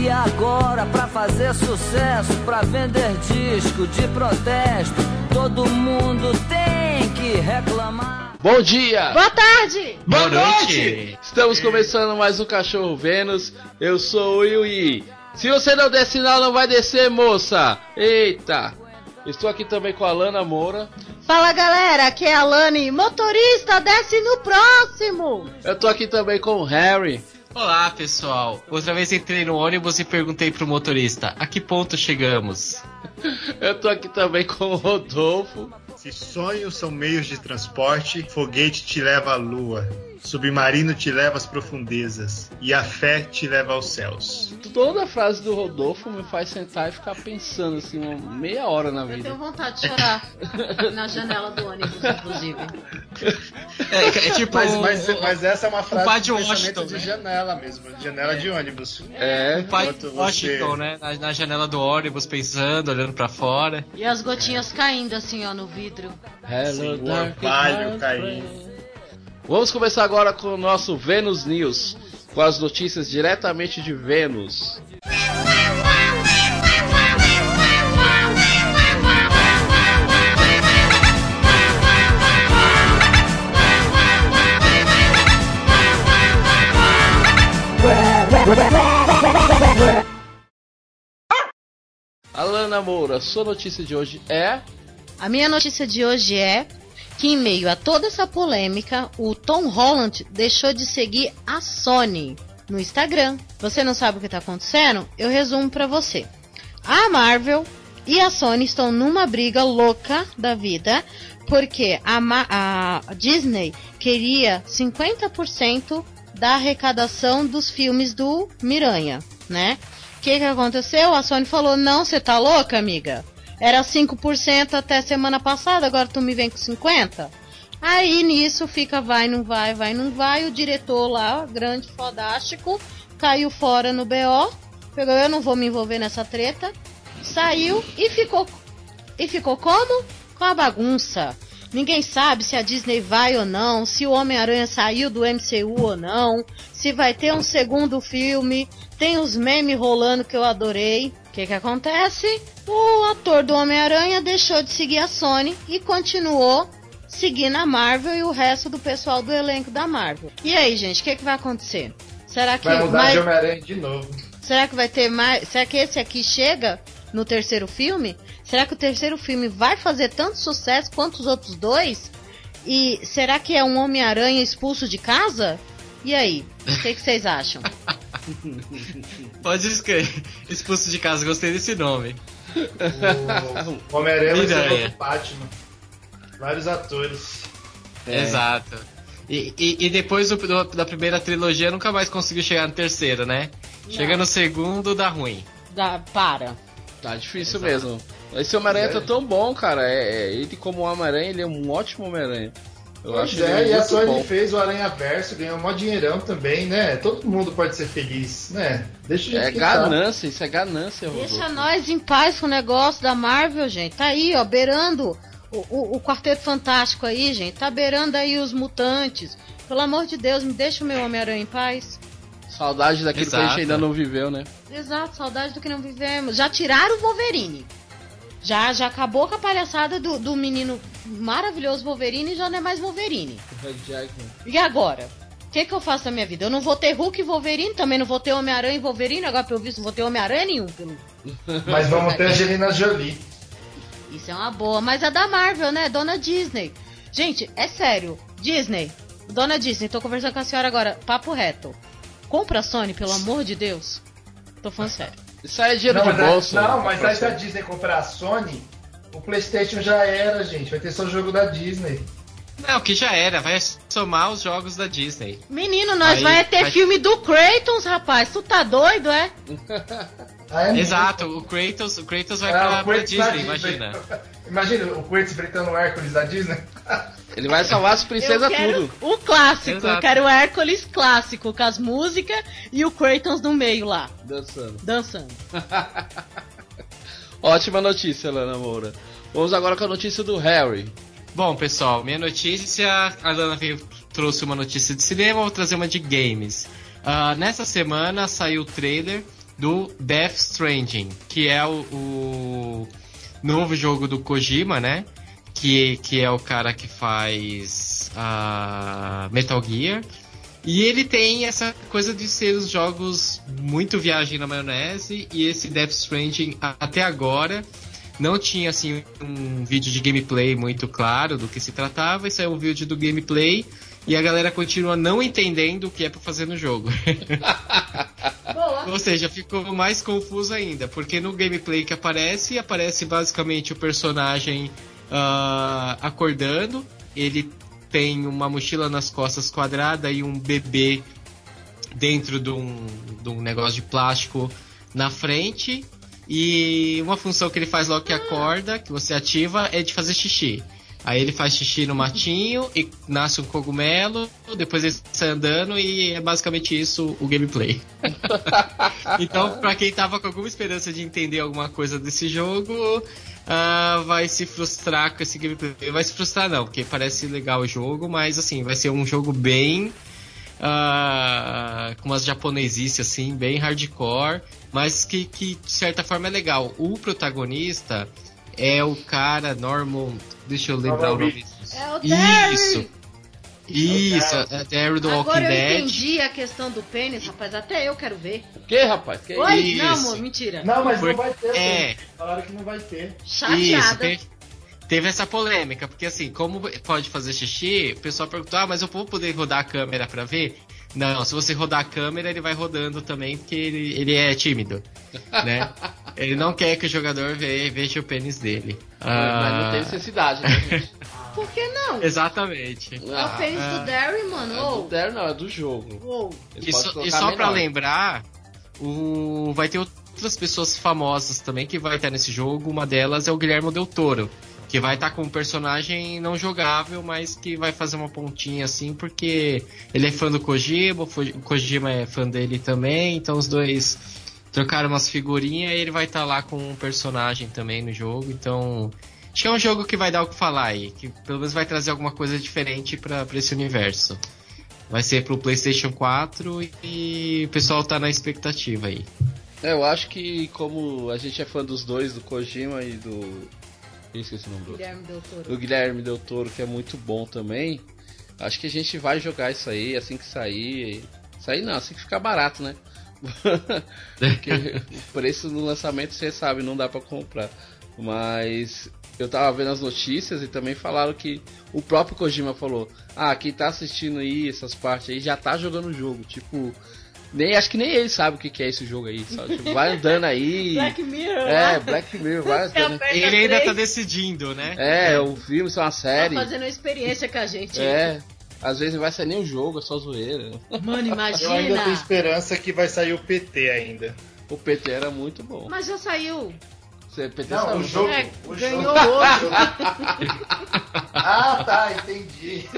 E agora, pra fazer sucesso, pra vender disco de protesto, todo mundo tem que reclamar. Bom dia! Boa tarde! Boa, noite! Estamos começando mais um Cachorro Vênus. Eu sou o Yui. Se você não der sinal, não vai descer, moça! Eita! Estou aqui também com a Lana Moura. Fala galera, aqui é a Lani, motorista, desce no próximo! Eu tô aqui também com o Harry. Olá pessoal, outra vez entrei no ônibus e perguntei pro motorista: a que ponto chegamos? Eu tô aqui também com o Rodolfo. Se sonhos são meios de transporte, foguete te leva à lua. Submarino te leva às profundezas e a fé te leva aos céus. Toda a frase do Rodolfo me faz sentar e ficar pensando assim, uma meia hora na Eu vida. tenho vontade de chorar na janela do ônibus, inclusive. É, é tipo. Mas, mas, mas essa é uma frase pai de de Washington, de né? janela mesmo, de janela de ônibus. É, o pai de você- Washington, né? Na, na janela do ônibus, pensando, olhando pra fora. E as gotinhas caindo assim, ó, no vidro. Hello, Sim, o orvalho caindo. Vamos começar agora com o nosso Vênus News, com as notícias diretamente de Vênus. Alana Moura, sua notícia de hoje é. A minha notícia de hoje é que, em meio a toda essa polêmica, o Tom Holland deixou de seguir a Sony no Instagram. Você não sabe o que está acontecendo? Eu resumo para você. A Marvel e a Sony estão numa briga louca da vida, porque a, Ma- a Disney queria 50% da arrecadação dos filmes do Miranha, né? O que, que aconteceu? A Sony falou: Não, você tá louca, amiga? Era 5% até semana passada, agora tu me vem com 50%? Aí nisso fica vai, não vai, vai, não vai. O diretor lá, grande, fodástico, caiu fora no BO. Pegou, eu não vou me envolver nessa treta. Saiu e ficou. E ficou como? Com a bagunça. Ninguém sabe se a Disney vai ou não, se o Homem-Aranha saiu do MCU ou não, se vai ter um segundo filme. Tem os memes rolando que eu adorei. O que, que acontece? O ator do Homem-Aranha deixou de seguir a Sony e continuou seguindo a Marvel e o resto do pessoal do elenco da Marvel. E aí, gente, o que, que vai acontecer? Será que Vai mudar mais- de Homem-Aranha de novo. Será que vai ter mais? Será que esse aqui chega no terceiro filme? Será que o terceiro filme vai fazer tanto sucesso quanto os outros dois? E será que é um Homem-Aranha expulso de casa? E aí? O que, que vocês acham? Pode escrever. Expulso de casa, gostei desse nome. O Homem-Aranha vai ser o Miranha. novo Batman. Vários atores. É. Exato. E, e, e depois do- do- da primeira trilogia nunca mais conseguiu chegar no terceiro, né? Chega no segundo, dá ruim. Dá, para. Tá difícil Exato. mesmo. Esse Homem-Aranha tá Sério? tão bom, cara. É, é- ele como Homem-Aranha, ele é um ótimo Homem-Aranha. Eu Pois acho é, ele e a Sony bom. fez o Aranha Verso, ganhou um mó dinheirão também, né? Todo mundo pode ser feliz, né? Deixa É ganância, isso é ganância, Deixa Rodolfo. nós em paz com o negócio da Marvel, gente. Tá aí, ó, beirando o, o, o Quarteto Fantástico aí, gente. Tá beirando aí os mutantes. Pelo amor de Deus, me deixa o meu Homem-Aranha em paz. Saudade daquilo que a gente Exato. ainda não viveu, né? Exato, saudade do que não vivemos. Já tiraram o Wolverine. Já, já acabou com a palhaçada do, do menino maravilhoso Wolverine e já não é mais Wolverine. E agora? O que, que eu faço na minha vida? Eu não vou ter Hulk e Wolverine, também não vou ter Homem-Aranha e Wolverine, agora pelo visto não vou ter Homem-Aranha nenhum. Pelo... Mas vamos ter Angelina Jolie. Isso é uma boa, mas é da Marvel, né? Dona Disney. Gente, é sério. Disney, Dona Disney, tô conversando com a senhora agora, papo reto. Compra a Sony, pelo amor de Deus. Tô falando sério. Isso aí é dinheiro Não, de mas, aí- bolso. não, mas aí se a. Disney comprar a Sony, o Playstation já era, gente. Vai ter só o jogo da Disney. Não, que já era, vai somar os jogos da Disney. Menino, nós Aí- vai ter aí- filme do Kratos, rapaz. Tu tá doido, é? Ah, é Exato, o Kratos, o Kratos vai Ah, pra, o pra Kratos da Disney, imagina. Imagina o Kratos enfrentando o Hércules da Disney. Ele vai salvar as princesas tudo. o clássico. Exato. Eu quero o Hércules clássico, com as músicas e o Kratos no meio lá, Dançando. dançando. Ótima notícia, Lana Moura. Vamos agora com a notícia do Harry. Bom, pessoal, minha notícia. A Lana veio, trouxe uma notícia de cinema, vou trazer uma de games. Ah, nessa semana saiu o trailer do Death Stranding, que é o, o novo jogo do Kojima, né? Que, que é o cara que faz a Metal Gear. E ele tem essa coisa de ser os jogos muito viagem na maionese, e esse Death Stranding até agora não tinha assim um vídeo de gameplay muito claro do que se tratava, isso é um vídeo do gameplay e a galera continua não entendendo o que é para fazer no jogo. Ou seja, ficou mais confuso ainda, porque no gameplay que aparece, aparece basicamente o personagem uh, acordando, ele tem uma mochila nas costas quadrada e um bebê dentro de um, de um negócio de plástico na frente. E uma função que ele faz logo que acorda, que você ativa, é de fazer xixi. Aí ele faz xixi no matinho e nasce um cogumelo, depois ele sai andando e é basicamente isso o gameplay. então, pra quem tava com alguma esperança de entender alguma coisa desse jogo, uh, vai se frustrar com esse gameplay. Vai se frustrar não, porque parece legal o jogo, mas assim, vai ser um jogo bem. Uh, com umas japonesices assim, bem hardcore, mas que, que de certa forma é legal. O protagonista é o cara Norman. Deixa eu lembrar o nome. É o Terry. Isso. Isso, é Terry do Walking Agora eu Dead. entendi a questão do pênis, rapaz. Até eu quero ver. O que, rapaz? Que Oi? isso? Não, amor, mentira. Não, mas não vai ter. é. Falaram que não vai ter. Isso, Chateada. teve, teve essa polêmica, porque assim, como pode fazer xixi, o pessoal perguntou, ah, mas eu vou poder rodar a câmera pra ver? Não, se você rodar a câmera, ele vai rodando também, porque ele, ele é tímido, né? ele não quer que o jogador ve- veja o pênis dele. Mas não Ah, tem necessidade, né, gente? Por que não? Exatamente. é o pênis ah. do Derry, mano. É do Terry, não, é do jogo. Eles E colocar e só pra menor. lembrar, o, vai ter outras pessoas famosas também que vai estar nesse jogo. Uma delas é o Guilherme Del Toro, que vai estar com um personagem não jogável, mas que vai fazer uma pontinha assim, porque ele é fã do Kojima, o Kojima é fã dele também, então os dois trocaram umas figurinhas e ele vai estar lá com um personagem também no jogo, então. Acho que é um jogo que vai dar o que falar aí, que pelo menos vai trazer alguma coisa diferente pra esse universo. Vai ser pro PlayStation 4 e o pessoal tá na expectativa aí. É, eu acho que como a gente é fã dos dois, do Kojima e do. Ih, Esqueci o nome do. Guilherme Del Toro. Do Guilherme Del Toro, que é muito bom também. Acho que a gente vai jogar isso aí assim que sair. Sair não, assim que ficar barato, né? Porque o preço no lançamento, você sabe, não dá pra comprar. Mas eu tava vendo as notícias e também falaram que o próprio Kojima falou: Ah, quem tá assistindo aí, essas partes aí, já tá jogando o jogo. Tipo, nem, acho que nem ele sabe o que, que é esse jogo aí. Sabe? Tipo, vai andando aí. Black Mirror. É, lá. Black Mirror, vai andando. Ele ainda tá decidindo, né? É, o filme, isso é uma Tá série. fazendo uma experiência com a gente. É. Às vezes não vai ser nem o jogo, é só zoeira. Mano, Eu ainda tenho imagina. esperança que vai sair o PT ainda. O PT era muito bom. Mas já saiu. O PT Não, saiu. o jogo. É, o ganhou jogo- hoje. Ah, tá, entendi.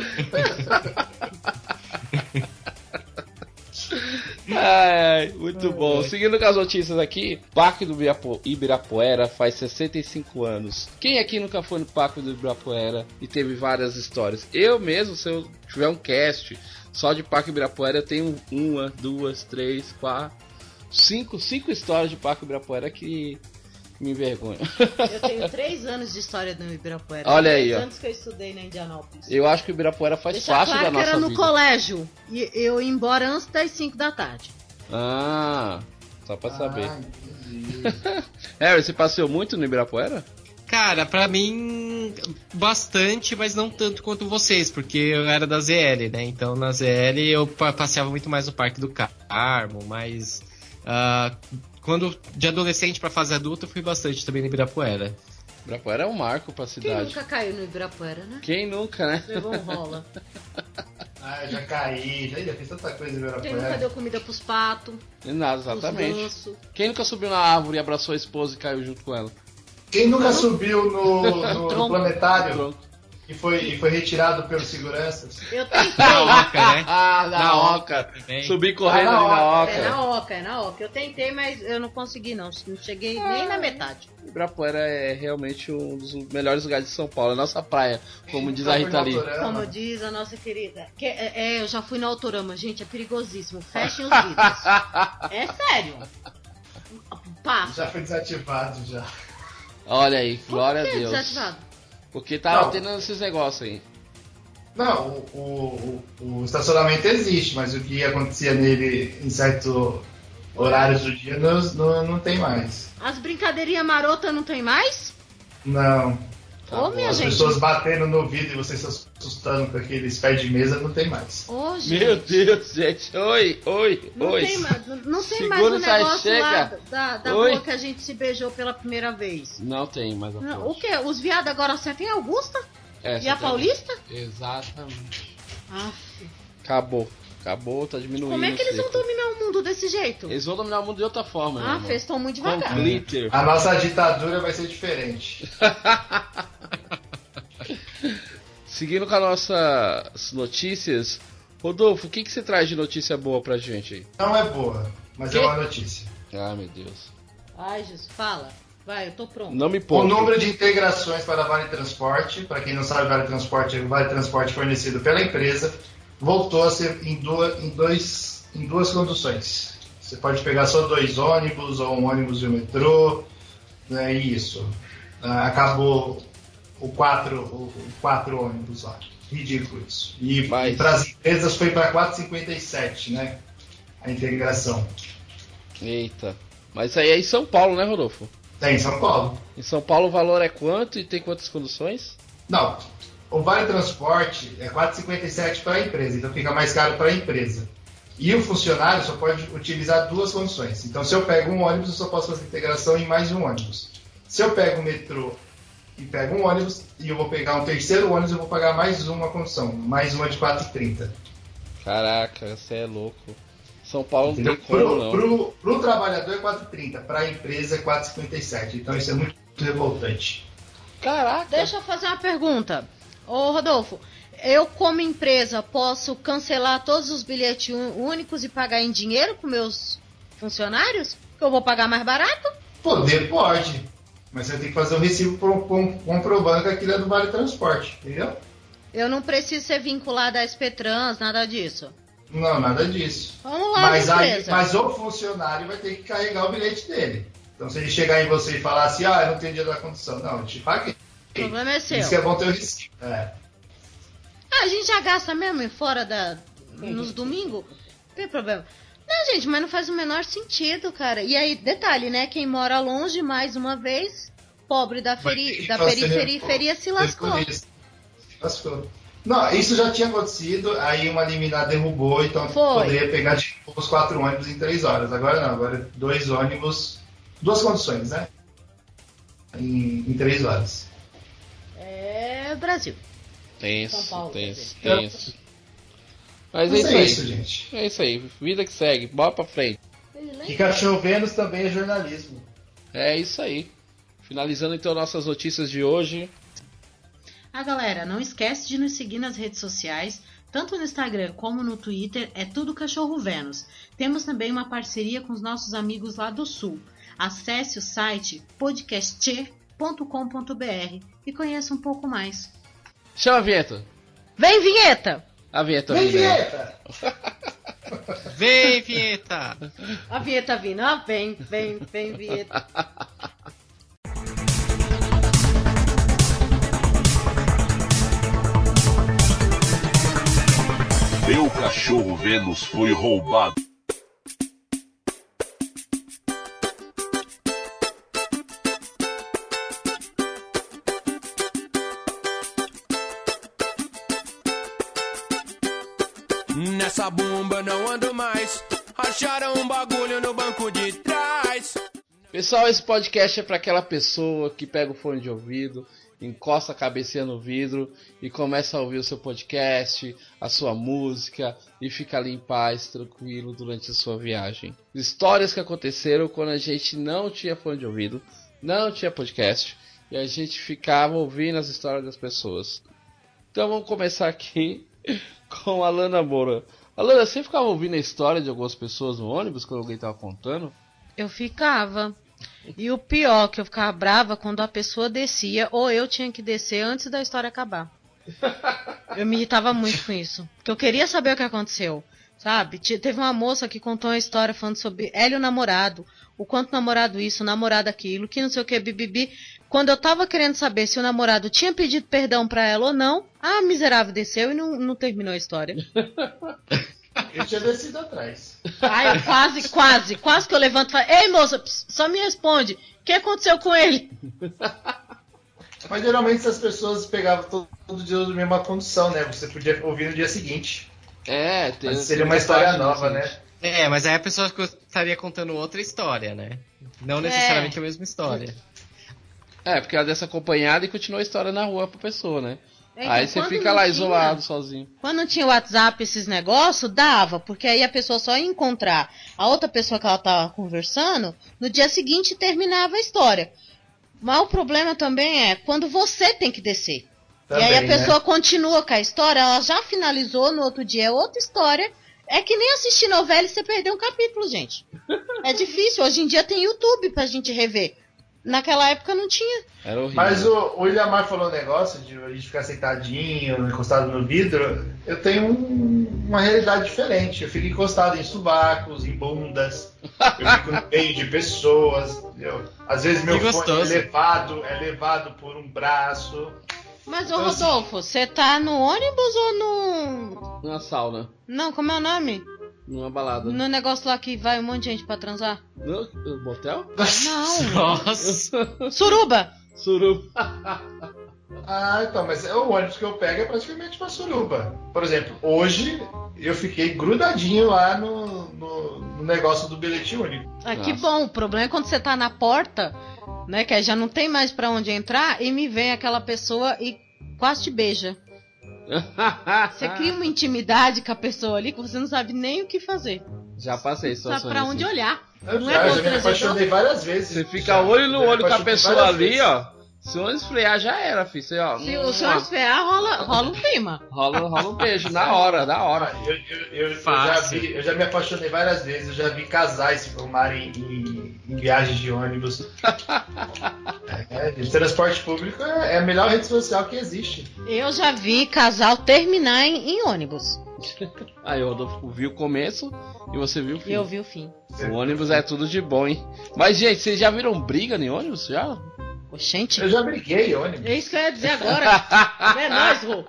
Ai, muito bom. Seguindo com as notícias aqui, Parque do Ibirapu- Ibirapuera faz 65 anos. Quem aqui nunca foi no Parque do Ibirapuera e teve várias histórias? Eu mesmo, se eu tiver um cast só de Parque Ibirapuera, eu tenho uma, duas, três, quatro, cinco, cinco histórias de Parque Ibirapuera que me envergonham. Eu tenho três anos de história no Ibirapuera. Olha aí, ó. anos que eu estudei na Indianópolis. Eu acho que o Ibirapuera faz Deixa parte claro da que nossa era no vida. colégio. E eu ia embora antes das 5 da tarde. Ah, só pra saber. Ah, entendi. Harry, você passeou muito no Ibirapuera? Cara, pra mim, bastante, mas não tanto quanto vocês, porque eu era da ZL, né? Então na ZL eu pa- passeava muito mais no Parque do Carmo, mas. ah, quando de adolescente pra fase adulta, eu fui bastante também no Ibirapuera. Ibirapuera é um marco pra Quem cidade. nunca caiu no Ibirapuera, né? Quem nunca, né? Levou um rola. Ah, eu já caí, já já fiz tanta coisa em Quem nunca Ibirapuera. deu comida pros patos, Nada, exatamente. Quem nunca subiu na árvore e abraçou a esposa e caiu junto com ela? Quem nunca subiu no, no- no Tronco. planetário Pronto. E foi, e foi retirado pelos seguranças? Eu tentei. Na Oca, né? Ah, na, Na oca. também. Subi correndo Ah, na ali na Oca. oca. É na Oca, é na Oca. Eu tentei, mas eu não consegui, não. Não cheguei nem na metade. Ibirapuera é realmente um dos melhores lugares de São Paulo. É nossa praia, como diz a Rita Lee. Como diz a nossa querida. Que- é, é, eu já fui no Autorama, gente, é perigosíssimo. Fechem os vidros. É sério. Passo. Já foi desativado já. Olha aí, glória a que Deus. desativado? Porque tava Não. tendo esses negócios aí. Não, o, o, o- estacionamento existe, mas o que acontecia nele em certos horários do dia não, não, não tem mais. As brincadeirinhas marotas não tem mais? Não. Tá Ô, minha As gente. pessoas batendo no vidro e vocês assustando com aqueles pés de mesa não tem mais. Gente. Meu Deus, gente. Oi, oi, Não oi. tem mais, não tem Segura mais o essa negócio chega. lá da, da Oi. rua que a gente se beijou pela primeira vez. Não tem mais a Não, o que? Os viados agora a Augusta? É, e a Paulista? Exatamente. Aff. Acabou. Acabou, tá diminuindo. Como é que eles vão dominar o mundo desse jeito? Eles vão dominar o mundo de outra forma, meu Ah, eles estão muito Com devagar. glitter. A nossa ditadura vai ser diferente. Seguindo com as nossas notícias, Rodolfo, o que, que você traz de notícia boa pra gente aí? Não é boa, mas Que? é uma notícia. Ah, meu Deus. Ai, Jesus, fala. Vai, eu tô pronto. Não me O poupe. número de integrações para Vale Transporte, para quem não sabe, Vale Transporte é o Vale Transporte fornecido pela empresa, voltou a ser em duas, em dois, em duas conduções. Você pode pegar só dois ônibus ou um ônibus e um metrô, né, e isso. Ah, acabou o quatro, o, quatro ônibus lá. Ridículo isso. E, Mas- para as empresas foi para 4,57, né? A integração. Eita. Mas aí é em São Paulo, né, Rodolfo? Tem em São Paulo. Em São Paulo o valor é quanto e tem quantas condições? Não, o Vale Transporte é 4,57 para a empresa, então fica mais caro para a empresa. E o funcionário só pode utilizar duas condições. Então, se eu pego um ônibus, eu só posso fazer integração em mais um ônibus. Se eu pego o metrô e pego um ônibus e eu vou pegar um terceiro ônibus, eu vou pagar mais uma condição, mais uma de 4,30. Caraca, você é louco. São Paulo não tem como, Pro, não. pro, pro trabalhador é 4,30, para a empresa é 4,57. Então, isso é muito revoltante. Caraca. Deixa eu fazer uma pergunta. Ô, Rodolfo, eu como empresa posso cancelar todos os bilhetes únicos e pagar em dinheiro com meus funcionários? Que eu vou pagar mais barato? Poder pode, mas você tem que fazer um recibo pro- com- comprovando que aquilo é do Vale Transporte, entendeu? Eu não preciso ser vinculada à SPTrans, nada disso. Não, nada disso. Vamos lá, Mas, aí, mas o funcionário vai ter que carregar o bilhete dele. Então, se ele chegar em você e falar assim, ah, eu não tenho dia da condução, não, eu te paguei. O problema é seu. Isso que é bom ter o recibo. É. Ah, a gente já gasta mesmo fora da. nos domingos? Não tem problema. Não, gente, mas não faz o menor sentido, cara. E aí, detalhe, né? Quem mora longe, mais uma vez, pobre da, feri da periferia se lascou. Se lascou. Não, isso já tinha acontecido, aí uma liminar derrubou, então Foi. poderia pegar tipo, os quatro ônibus em três horas. Agora não, agora dois ônibus, duas condições, né? Em, em três horas. É Brasil. Tenso, São Paulo, tenso, tenso. Mas é Mas isso é aí. isso, gente. É isso aí. Vida que segue. Bora pra frente. Que cachorro Vênus também é jornalismo. É isso aí. Finalizando então nossas notícias de hoje. Ah, galera, não esquece de nos seguir nas redes sociais, tanto no Instagram como no Twitter, é tudo Cachorro Vênus. Temos também uma parceria com os nossos amigos lá do Sul. Acesse o site podcast.com.br e conheça um pouco mais. Chama a vinheta. Vem, vinheta! A vinheta Vem, vindo aí. vinheta! Vem, vinheta! A vinheta vindo, ah, vem, vem, vem, vinheta. Meu cachorro Vênus foi roubado. Acharam um bagulho no banco de trás. Pessoal, esse podcast é para aquela pessoa que pega o fone de ouvido, encosta a cabecinha no vidro e começa a ouvir o seu podcast, a sua música e fica ali em paz, tranquilo durante a sua viagem. Histórias que aconteceram quando a gente não tinha fone de ouvido, não tinha podcast e a gente ficava ouvindo as histórias das pessoas. Então vamos começar aqui com a Lana Moura. Alana, você ficava ouvindo a história de algumas pessoas no ônibus quando alguém tava contando? Eu ficava. E o pior, que eu ficava brava quando a pessoa descia, ou eu tinha que descer antes da história acabar. Eu me irritava muito com isso. Porque eu queria saber o que aconteceu. Sabe? Te- Teve uma moça que contou uma história falando sobre Hélio Namorado. o quanto namorado isso, o namorado aquilo, que não sei o que, bibibi. Quando eu tava querendo saber se o namorado tinha pedido perdão pra ela ou não, a miserável desceu e não, não terminou a história. Eu tinha descido atrás. Ai, eu quase, quase, quase que eu levanto e falo, ei moça, ps, só me responde, o que aconteceu com ele? Mas geralmente essas pessoas pegavam todo, todo dia na mesma condição, né? Você podia ouvir no dia seguinte. É, tem, Mas seria uma história nova, né? É, mas aí a pessoa estaria contando outra história, né? Não necessariamente a mesma história. É, porque ela dessa acompanhada e continua a história na rua pra pessoa, né? Então, aí você quando fica não lá tinha- isolado, sozinho. Quando não tinha WhatsApp, esses negócios, dava, porque aí a pessoa só ia encontrar a outra pessoa que ela tava conversando, no dia seguinte terminava a história. Mas o problema também é quando você tem que descer. Também, e aí a né? pessoa continua com a história, ela já finalizou, no outro dia é outra história. É que nem assistir novela e você perder um capítulo, gente. É difícil. Hoje em dia tem YouTube pra gente rever. Naquela época não tinha. Era horrível. Mas o, o Ilhamar falou um negócio de a gente ficar sentadinho, encostado no vidro. Eu tenho um- uma realidade diferente. Eu fico encostado em subacos, em bundas. Eu fico no meio de pessoas. entendeu? Às vezes meu fone é levado, é levado por um braço. Mas, ô Então, assim- Rodolfo, você tá no ônibus ou no. Numa sauna, Não, como é o nome? Numa balada. No negócio lá que vai um monte de gente pra transar? No, no motel? Não. Nossa! Suruba! Suruba. Ah, então, mas é o ônibus que eu pego é praticamente uma suruba. Por exemplo, hoje eu fiquei grudadinho lá no, no, no negócio do bilhete único. Ah, que Nossa. bom. O problema é quando você tá na porta, né? Que aí já não tem mais pra onde entrar e me vem aquela pessoa e quase te beija. Você cria uma intimidade com a pessoa ali que você não sabe nem o que fazer. Já passei Não sabe pra onde assim. olhar. Eu Não já, é eu já me trazer apaixonei várias vezes. Você fica Já. olho no olho com a pessoa ali, vezes. ó. Se o esfriar já era, filho. Você, ó, Se hum, o senhor ó, esfriar, rola, rola um clima. rola, rola um beijo na hora, na hora. Ah, Eu, eu- eu- eu já vi, eu já me apaixonei várias vezes, eu já vi casais se formarem em, em viagens de ônibus. É, transporte público é é a melhor rede social que existe. Eu já vi casal terminar em, em ônibus. Aí o Rodolfo viu o começo e você viu o fim. eu vi o fim. O ônibus é tudo de bom, hein? Mas, gente, vocês já viram briga em ônibus? Já? Oxente. Eu já briguei ônibus. É isso que eu ia dizer agora. é nóis, Rô.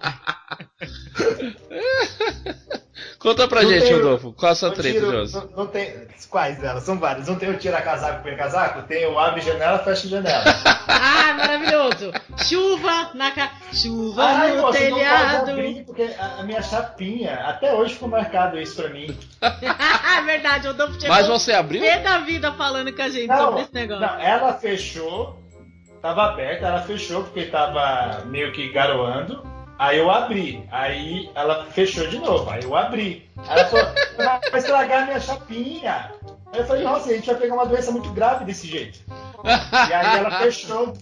Conta pra Não gente, tem- Rodolfo. Qual a sua Não treta, tiro- Josi? não, não tem. Quais delas? São várias. Não tem o tira casaco, põe casaco? Tem o abre janela, fecha janela. Ah, maravilhoso. Chuva na ca... Chuva Ai, no moça, não telhado. abrir, porque a, a minha chapinha, até hoje ficou marcado isso pra mim. Ah, verdade, o Rodolfo chegou Mas você abriu? pé da vida falando com a gente Não, sobre esse negócio. não, ela fechou, tava aberta, ela fechou porque tava meio que garoando. Aí eu abri, aí ela fechou de novo, aí eu abri. Aí ela falou, vai estragar minha chapinha. Aí eu falei, nossa, a gente vai pegar uma doença muito grave desse jeito. E aí ela fechou.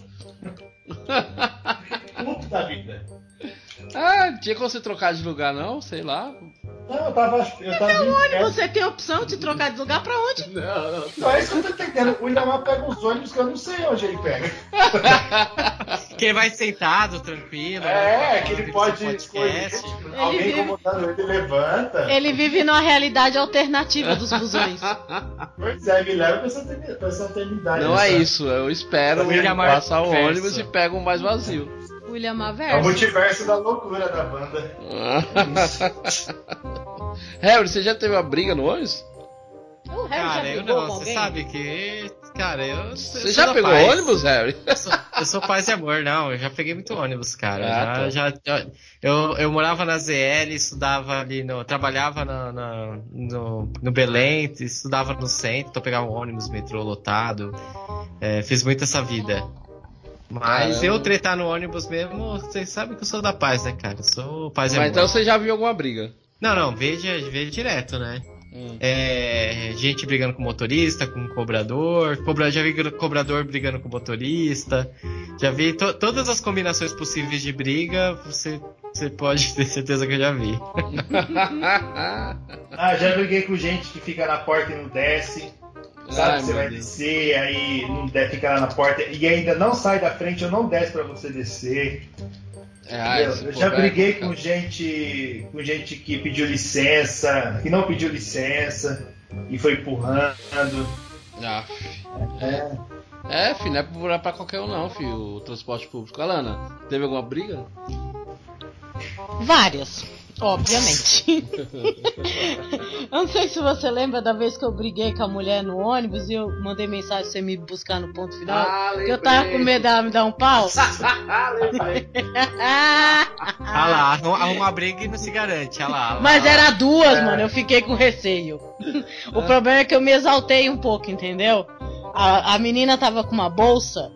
Puta da vida. Ah, tinha como você trocar de lugar, não? Sei lá. Não, eu tava. Eu tava em pé. Você tem a opção de trocar de lugar pra onde? Não, não. Não, é isso que eu tô entendendo. O Inamar pega uns ônibus que eu não sei onde ele pega. Que ele vai sentado, tranquilo. É, né, que ele pode escolher. tipo, Alguém vive- incomodando ele, levanta. Ele vive numa realidade alternativa dos busões. Pois é, me leva pra essa eternidade. Não é isso. Eu espero William passar o ônibus e pego um mais vazio. William É o multiverso da loucura da banda. Harry, você já teve uma briga no ônibus? O Harry Cara, já eu não, você sabe que. Cara, eu. Você já pegou ônibus, Harry? Eu sou, eu sou paz e amor, não. Eu já peguei muito ônibus, cara. Ah, já, tá. já, já- eu, eu morava na ZL, estudava ali no. Trabalhava na, na- no, no Belém, estudava no centro, então eu pegava um ônibus, metrô lotado. É, fiz muito essa vida. Mas Caramba. eu tretar no ônibus mesmo, vocês sabem que eu sou da paz, né, cara? Eu sou paz e Mas amor. então você já viu alguma briga? Não, não, veja, veja direto, né? Hum. É, gente brigando com motorista, com cobrador, cobra, já vi cobrador brigando com motorista, já vi to- todas as combinações possíveis de briga, você, você pode ter certeza que eu já vi. Ah, já briguei com gente que fica na porta e não desce. Sabe Ai, que você vai Deus. descer, aí não de- fica lá na porta e ainda não sai da frente ou não desce pra você descer. É, ai, eu já briguei com gente, com gente que pediu licença, que não pediu licença e foi empurrando. Ah, É. é, filho, não é pra, pra qualquer um não, filho, o transporte público. Alana, teve alguma briga? Várias, obviamente. eu não sei se você lembra da vez que eu briguei com a mulher no ônibus e eu mandei mensagem pra você me buscar no ponto final. Ah, que eu tava com medo dela me dar um pau. Ah lá, arruma, arruma a briga e não se garante. Ah lá, ah lá. Mas era duas, mano. Eu fiquei com receio. o problema é que eu me exaltei um pouco, entendeu? A, a menina tava com uma bolsa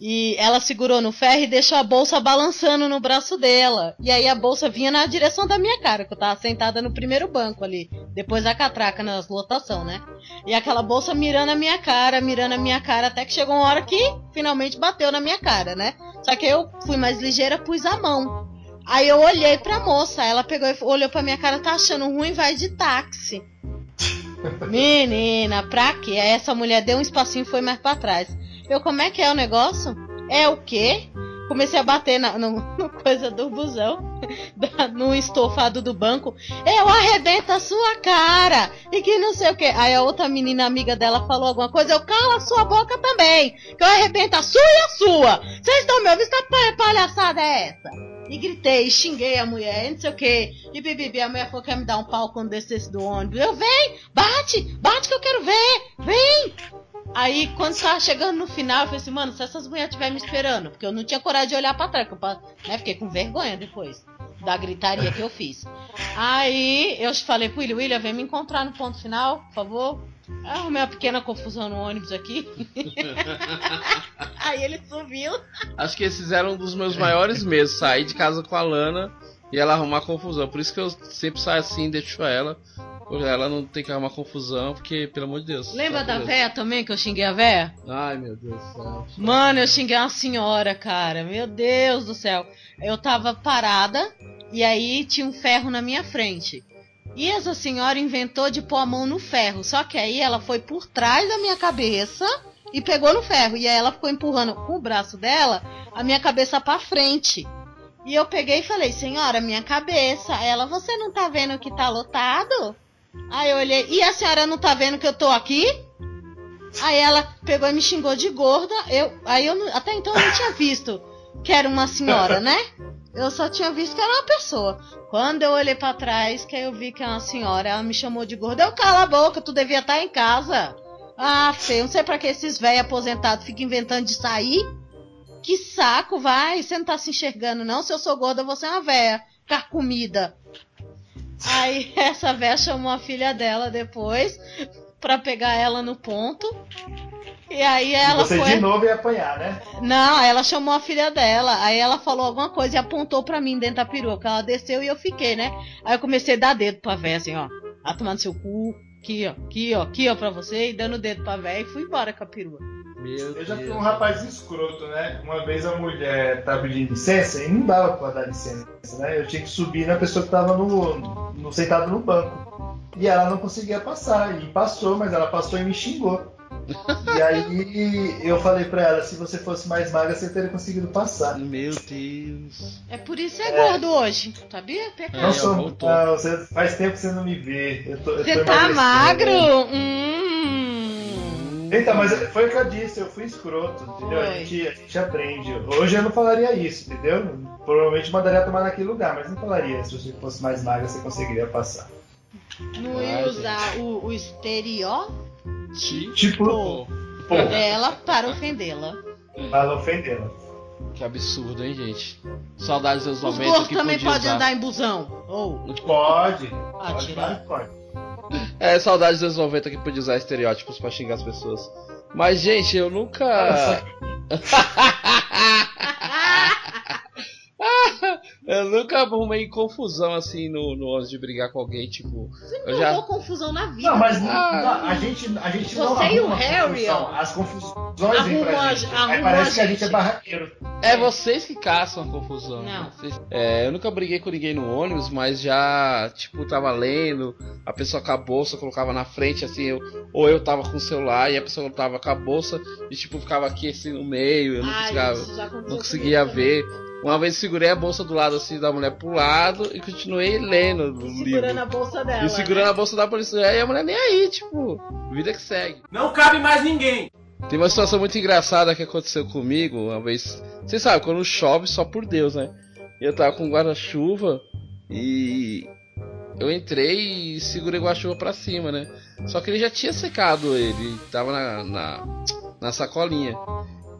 e ela segurou no ferro e deixou a bolsa balançando no braço dela. E aí a bolsa vinha na direção da minha cara, que eu tava sentada no primeiro banco ali, depois da catraca nas lotação, né? E aquela bolsa mirando a minha cara, mirando a minha cara, até que chegou uma hora que finalmente bateu na minha cara, né? Só que eu fui mais ligeira, pus a mão. Aí eu olhei pra moça, ela pegou e olhou pra minha cara, tá achando ruim, vai de táxi. Menina, pra quê? Aí essa mulher deu um espacinho e foi mais pra trás. Eu, como é que é o negócio? É o quê? Comecei a bater na, coisa do busão, da- no estofado do banco. Eu arrebento a sua cara! E que não sei o que. Aí a outra menina amiga dela falou alguma coisa. Eu calo a sua boca também! Que eu arrebento a sua e a sua! Vocês estão me ouvindo? Que pa- palhaçada é essa? E gritei, xinguei a mulher, não sei o que. E bibibi, a mulher falou que ia me dar um pau quando descesse do ônibus. Eu, vem, bate, bate que eu quero ver, vem. Aí, quando tava chegando no final, eu falei assim, mano, se essas mulheres estiverem me esperando, porque eu não tinha coragem de olhar pra trás, eu, né, fiquei com vergonha depois da gritaria que eu fiz. Aí, eu falei pro William, William, vem me encontrar no ponto final, por favor. Arrumei uma pequena confusão no ônibus aqui. Aí ele subiu. Acho que esses eram um dos meus maiores medos, sair de casa com a Lana e ela arrumar confusão. Por isso que eu sempre saio assim, deixo ela. Por ela não tem que arrumar confusão, porque, pelo amor de Deus. Lembra da véia também, que eu xinguei a véia? Ai, meu Deus do céu. Mano, eu xinguei uma senhora, cara. Meu Deus do céu. Eu tava parada e aí tinha um ferro na minha frente. E essa senhora inventou de pôr a mão no ferro. Só que aí ela foi por trás da minha cabeça e pegou no ferro. E aí ela ficou empurrando com o braço dela a minha cabeça pra frente. E eu peguei e falei, senhora, minha cabeça. Ela, você não tá vendo que tá lotado? Aí eu olhei, e a senhora não tá vendo que eu tô aqui? Aí ela pegou e me xingou de gorda. Eu, aí eu até então eu não tinha visto que era uma senhora, né? Eu só tinha visto que era uma pessoa. Quando eu olhei pra trás, que aí eu vi que é uma senhora, ela me chamou de gorda. Eu cala a boca, tu devia estar em casa. Ah, feio, não sei pra que esses velhos aposentados ficam inventando de sair. Que saco, vai. Você não tá se enxergando, não. Se eu sou gorda, você é uma véia. Ficar comida. Aí essa véia chamou a filha dela depois pra pegar ela no ponto. E aí ela Você foi. de novo ia apanhar, né? Não, ela chamou a filha dela. Aí ela falou alguma coisa e apontou pra mim dentro da perua. Que ela desceu e eu fiquei, né? Aí eu comecei a dar dedo pra véia, assim, ó. A tomar no seu cu. Aqui, ó. Aqui, ó. Aqui, ó, pra você. E dando dedo pra véia. E fui embora com a perua. Meu Eu já fui um rapaz escroto, né? Uma vez a mulher tava pedindo licença e não dava pra dar licença, né? Eu tinha que subir na pessoa que tava no, no sentado no banco. E ela não conseguia passar. E passou, mas ela passou e me xingou. E aí eu falei pra ela, se você fosse mais magra, você teria conseguido passar. Meu Deus. É por isso que você é, gordo hoje. Sabia? Pecado. Não ó, sou. voltou. Não, você, faz tempo que você não me vê. Eu tô, eu Você tô tá magro? Hum. Então, mas foi o que eu disse, eu fui escroto, entendeu? A gente, a gente aprende. Hoje eu não falaria isso, entendeu? Provavelmente mandaria tomar naquele lugar, mas não falaria. Se você fosse mais magra, você conseguiria passar. Não ia usar o, o estereótipo Tipo, pô, dela para ofendê-la. para ofendê-la. Que absurdo, hein, gente? Saudades dos Os 90 gordos que também podia podem usar. andar em busão. Ou. Pode. Ah, Pode, pode. É, saudades dos 90 que podia usar estereótipos pra xingar as pessoas. Mas, gente, eu nunca. eu nunca arrumei confusão assim no, no ônibus de brigar com alguém, tipo. Eu Não já. confusão na vida. Não, mas Ah. não, a gente, a gente não Você e o arruma Harry, confusão. As confusões vêm pra Arruma- gente. arruma Aí parece a que a gente gente. é barraqueiro. É vocês que caçam a confusão. Não. Vocês- É, eu nunca briguei com ninguém no ônibus, mas já, tipo, tava lendo, a pessoa com a bolsa colocava na frente, assim, eu, ou eu tava com o celular e a pessoa tava com a bolsa e, tipo, ficava aqui assim no meio, eu não Ai, conseguia, já aconteceu não conseguia ver. Uma vez segurei a bolsa do lado assim da mulher pro lado e continuei lendo o Segurando livro. a bolsa dela. E segurando né? a bolsa da polícia. E a mulher nem aí, tipo, vida que segue. Não cabe mais ninguém. Tem uma situação muito engraçada que aconteceu comigo uma vez. Você sabe, quando chove só por Deus, né? Eu tava com guarda-chuva e eu entrei e segurei o guarda-chuva pra cima, né? Só que ele já tinha secado ele, tava na, na, na sacolinha.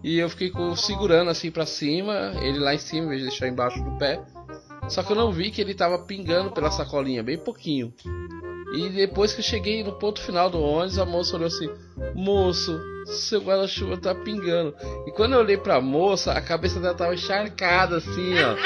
E eu fiquei segurando assim pra cima, ele lá em cima, em vez de deixar embaixo do pé. Só que eu não vi que ele tava pingando pela sacolinha, bem pouquinho. E depois que eu cheguei no ponto final do ônibus, a moça olhou assim: Moço, seu guarda-chuva tá pingando. E quando eu olhei pra moça, a cabeça dela tava encharcada assim, ó.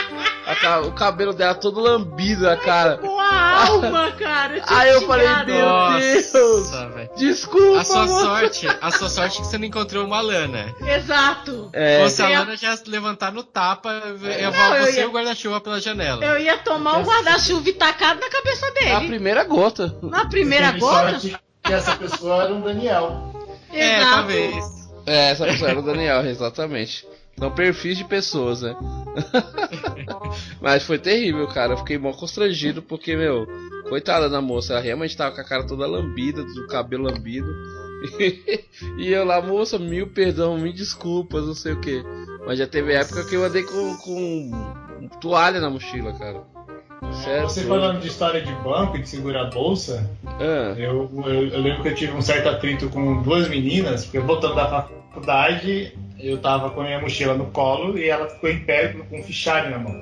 A ca- o cabelo dela todo lambido na cara. Com a alma, cara. Aí eu falei, Meu Deus! Desculpa, A sua moça. sorte, a sua sorte é que você não encontrou uma lana. Exato. É, Se a Eu ia- lana já levantar no tapa, ia Não, voar eu você ia- e o guarda-chuva pela janela. Eu ia tomar um guarda-chuva e tacar na cabeça a dele. primeira gota. Na primeira gota? que essa pessoa era um Daniel. É, Exato. talvez. É, essa pessoa era o Daniel, exatamente. São perfis de pessoas, né? Mas foi terrível, cara. Eu fiquei mal constrangido porque, meu, coitada da moça, ela realmente tava com a cara toda lambida, do cabelo lambido. e eu lá, moça, mil perdão, mil desculpas, não sei o que. Mas já teve época que eu andei com, com toalha na mochila, cara. Sério? Você falando de história de banco, de segurar a bolsa, Ah, eu, eu, eu lembro que eu tive um certo atrito com duas meninas, porque voltando da faculdade, eu tava com a minha mochila no colo e ela ficou em pé com um fichário na mão.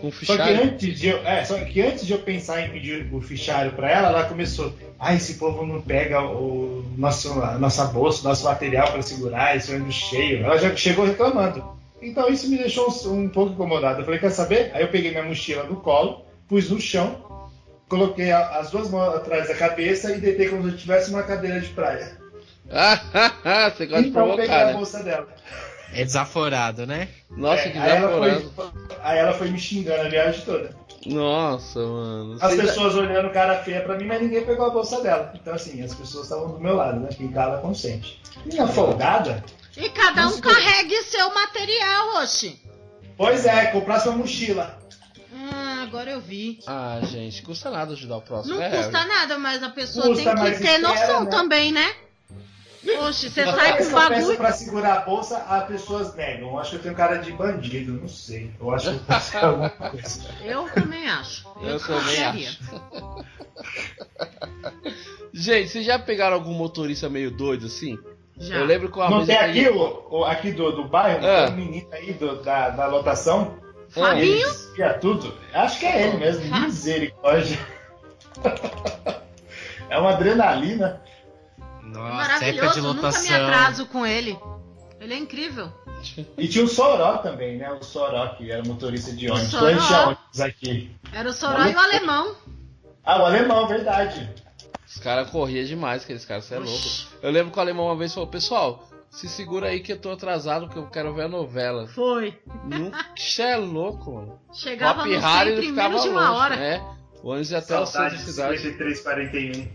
com Só que fichário. antes de eu, é, só que antes de eu pensar em pedir o fichário pra ela, ela começou, ah, esse povo não pega o nosso, a nossa bolsa, nosso material pra segurar, esse ônibus cheio. Ela já chegou reclamando. Então isso me deixou um, um pouco incomodado. Eu falei, quer saber? Aí eu peguei minha mochila no colo, pus no chão, coloquei a- as duas mãos atrás da cabeça e deitei como se eu tivesse uma cadeira de praia. Ah, você gosta de então provocar, a né? bolsa dela. É desaforado, né? Nossa, É, que aí, ela desaforado. foi, aí ela foi me xingando a viagem toda. Nossa, mano. As pessoas olhando cara feia pra mim, mas ninguém pegou a bolsa dela. Então, assim, as pessoas estavam do meu lado, né? Quem tava consciente. Minha folgada? E cada um carregue seu material, oxe. Pois é, comprar sua mochila. Ah, agora eu vi. Ah, gente, custa nada ajudar o próximo. Não é, custa nada, mas a pessoa Custa, tem que ter espera, noção né? também, né? Oxe, você sai com eu bagulho. pra segurar a bolsa, as pessoas negam. Eu acho que eu tenho cara de bandido, não sei. Eu acho que eu alguma coisa. Eu também acho. Eu também desconfiaria. acho. Gente, vocês já pegaram algum motorista meio doido assim? Já. Eu lembro que uma Não vez. tem eu aqui, o, o- aqui do, do bairro, não É. tem um menino aí do- da, da lotação? Fabinho? Ele desvia tudo. Acho que é ele mesmo, misericórdia. É uma adrenalina. Nossa, Maravilhoso, nunca me atraso com ele. Ele é incrível. E tinha o Soró também, né? O Soró, que era motorista de ônibus. Soró? Ônibus aqui. Era o Soró e o alemão. Ah, o alemão, verdade. Os caras corriam demais, aqueles caras, você é louco. Eu lembro que o alemão uma vez falou: Pessoal, se segura aí que eu tô atrasado, que eu quero ver a novela. Foi. Nunca é louco, mano. Chegava Hop no Harry centro ele em ficava menos de uma longe, hora. né? O ônibus ia até o centro da de cidade. 5341.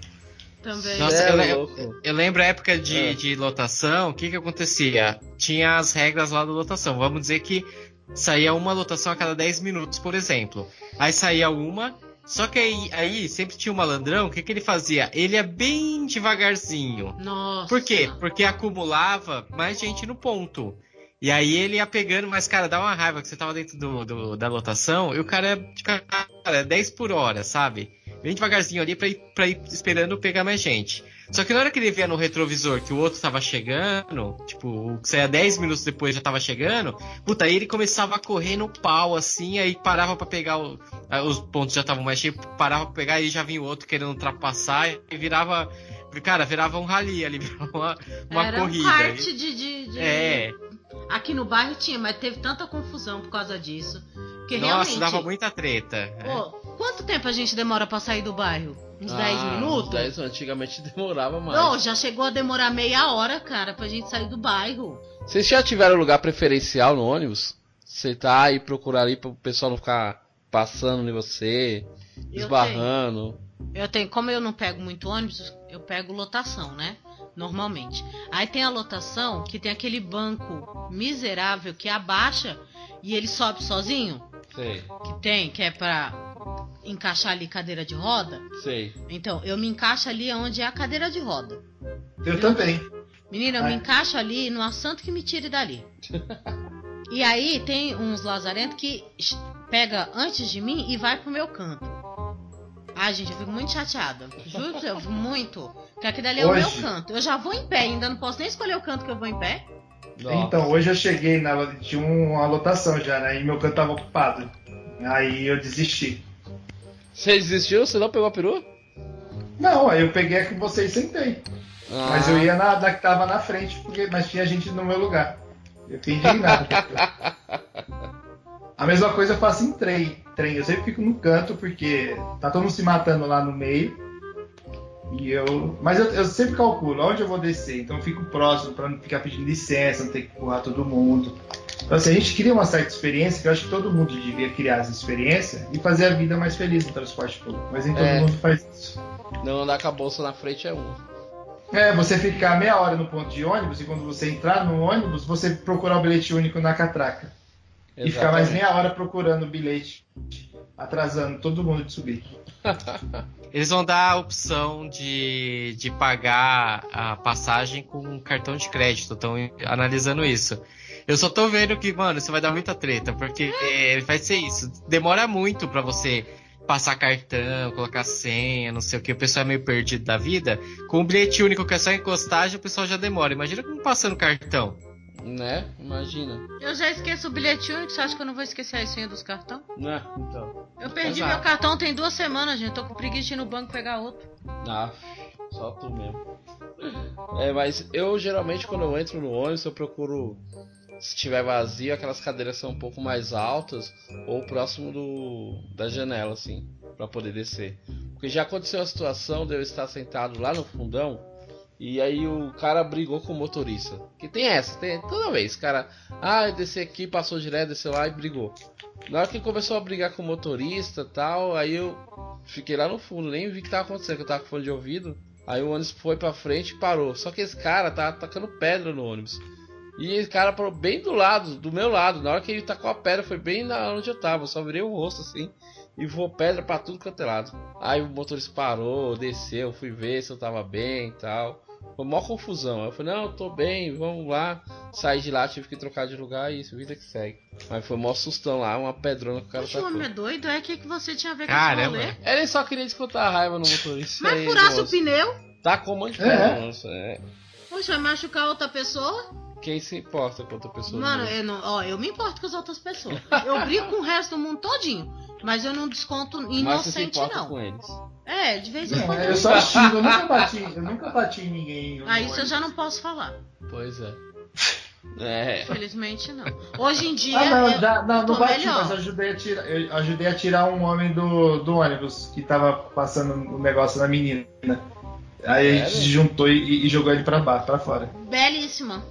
Também. Nossa, é eu, le- eu lembro a época de, É. de lotação, o que que acontecia? Tinha as regras lá da lotação. Vamos dizer que saía uma lotação a cada 10 minutos, por exemplo. Aí saía uma, só que aí, aí sempre tinha um malandrão, o que que ele fazia? Ele ia bem devagarzinho. Nossa. Por quê? Porque acumulava mais gente no ponto. E aí ele ia pegando, mas cara, dá uma raiva que você tava dentro do, do- da lotação e o cara cara, 10 por hora, sabe? Bem devagarzinho ali pra ir, pra ir esperando pegar mais gente. Só que na hora que ele via no retrovisor que o outro tava chegando, tipo, que saía 10 minutos depois já tava chegando, puta, aí ele começava a correr no pau, assim, aí parava pra pegar o- os pontos já estavam mais cheios, parava pra pegar e já vinha o outro querendo ultrapassar e virava, cara, virava um rally ali, virava uma, uma Era corrida. um kart de, de, de- É, Aqui no bairro tinha, mas teve tanta confusão por causa disso. Que nossa, realmente. dava muita treta. é. Pô, quanto tempo a gente demora pra sair do bairro? Uns 10 Ah, minutos? uns 10, antigamente demorava mais. Não, já chegou a demorar meia hora, cara, pra gente sair do bairro. Vocês já tiveram lugar preferencial no ônibus? Sentar e procurar ali pro pessoal não ficar passando em você, Eu esbarrando. Eu tenho, como eu não pego muito ônibus, eu pego lotação, né? Normalmente. Aí tem a lotação que tem aquele banco miserável que abaixa e ele sobe sozinho, Sei, que tem, que é pra encaixar ali cadeira de roda. sei. Então, eu me encaixo ali onde é a cadeira de roda. Eu também. Menina, eu me Ai. encaixo ali no assanto que me tire dali. e aí tem uns lazarentos que pega antes de mim e vai pro meu canto. Ai, gente, eu fico muito chateada. Juro pra você, eu fico muito. Porque aqui dali é o meu canto. Eu já vou em pé, ainda não posso nem escolher o canto que eu vou em pé. Nossa. Então, hoje eu cheguei na tinha uma lotação já, né? E meu canto tava ocupado. Aí eu desisti. Você desistiu? Você não pegou a perua? Não, aí eu peguei a que vocês sentei. Ah, Mas eu ia na da que tava na frente, porque, mas tinha gente no meu lugar. Eu fiquei indignado. a mesma coisa eu faço em trem. trem. Eu sempre fico no canto, porque tá todo mundo se matando lá no meio. E eu. Mas eu, eu sempre calculo onde eu vou descer, então eu fico próximo pra não ficar pedindo licença, não ter que empurrar todo mundo. Então assim, a gente cria uma certa experiência, que eu acho que todo mundo devia criar essa experiência e fazer a vida mais feliz no transporte público. Mas nem todo É. mundo faz isso. Não andar com a bolsa na frente é um. É, você ficar meia hora no ponto de ônibus e quando você entrar no ônibus, você procurar o bilhete único na catraca. E ficar mais meia hora procurando o bilhete, atrasando todo mundo de subir. Eles vão dar a opção de, de pagar a passagem com um cartão de crédito. Estão analisando isso. Eu só tô vendo que, mano, isso vai dar muita treta, porque é, vai ser isso. Demora muito pra você passar cartão, colocar senha, não sei o que. O pessoal é meio perdido da vida. Com o bilhete único que é só encostagem, o pessoal já demora. Imagina como passando cartão. Né? Imagina. Eu já esqueço o bilhete único, você acha que eu não vou esquecer a senha dos cartões? Né? Então. Eu perdi Exato. meu cartão tem duas semanas, gente. Tô com preguiça de ir no banco pegar outro. Ah, só tu mesmo. É, mas eu geralmente quando eu entro no ônibus eu procuro, se tiver vazio, aquelas cadeiras são um pouco mais altas ou próximo do da janela, assim, pra poder descer. Porque já aconteceu a situação de eu estar sentado lá no fundão e aí o cara brigou com o motorista. Que tem essa, tem toda vez, cara, ah, eu desci aqui, passou direto, desceu lá e brigou. Na hora que começou a brigar com o motorista tal, aí eu fiquei lá no fundo, nem vi o que tava acontecendo, que eu tava com fone de ouvido. Aí o ônibus foi pra frente e parou. Só que esse cara tava tacando pedra no ônibus. E esse cara parou bem do lado, do meu lado. Na hora que ele tacou a pedra, foi bem na onde eu tava. Eu só virei o rosto assim e voou pedra pra tudo quanto é lado. Aí o motorista parou, desceu, fui ver se eu tava bem e tal. Foi mó confusão. Eu falei, não, eu tô bem, vamos lá. Saí de lá, tive que trocar de lugar e isso, vida que segue. Mas foi mó sustão lá, uma pedrona que o cara Poxa, o tacou. homem é doido? É o que, que você tinha a ver com Caramba. esse rolê? Ele só queria descontar a raiva no motorista. Mas aí, furasse o pneu? Tá com um monte de É. é. Poxa, vai machucar outra pessoa? Quem se importa com outra pessoa? Mano, né? eu, não, ó, eu me importo com as outras pessoas. Eu brigo com o resto do mundo todinho. Mas eu não desconto Mas você se inocente, não. com eles. É, de vez em quando. É, eu só xingo, eu nunca bati, eu nunca bati em ninguém. Ah, isso eu já não posso falar. Pois é. É. Infelizmente, não. Hoje em dia. Ah, não, eu já, não, não bati, melhor. mas ajudei a tirar, eu ajudei a tirar um homem do, do ônibus que tava passando o negócio na menina. Aí a gente se juntou e, e jogou ele pra baixo, pra fora. Belíssima.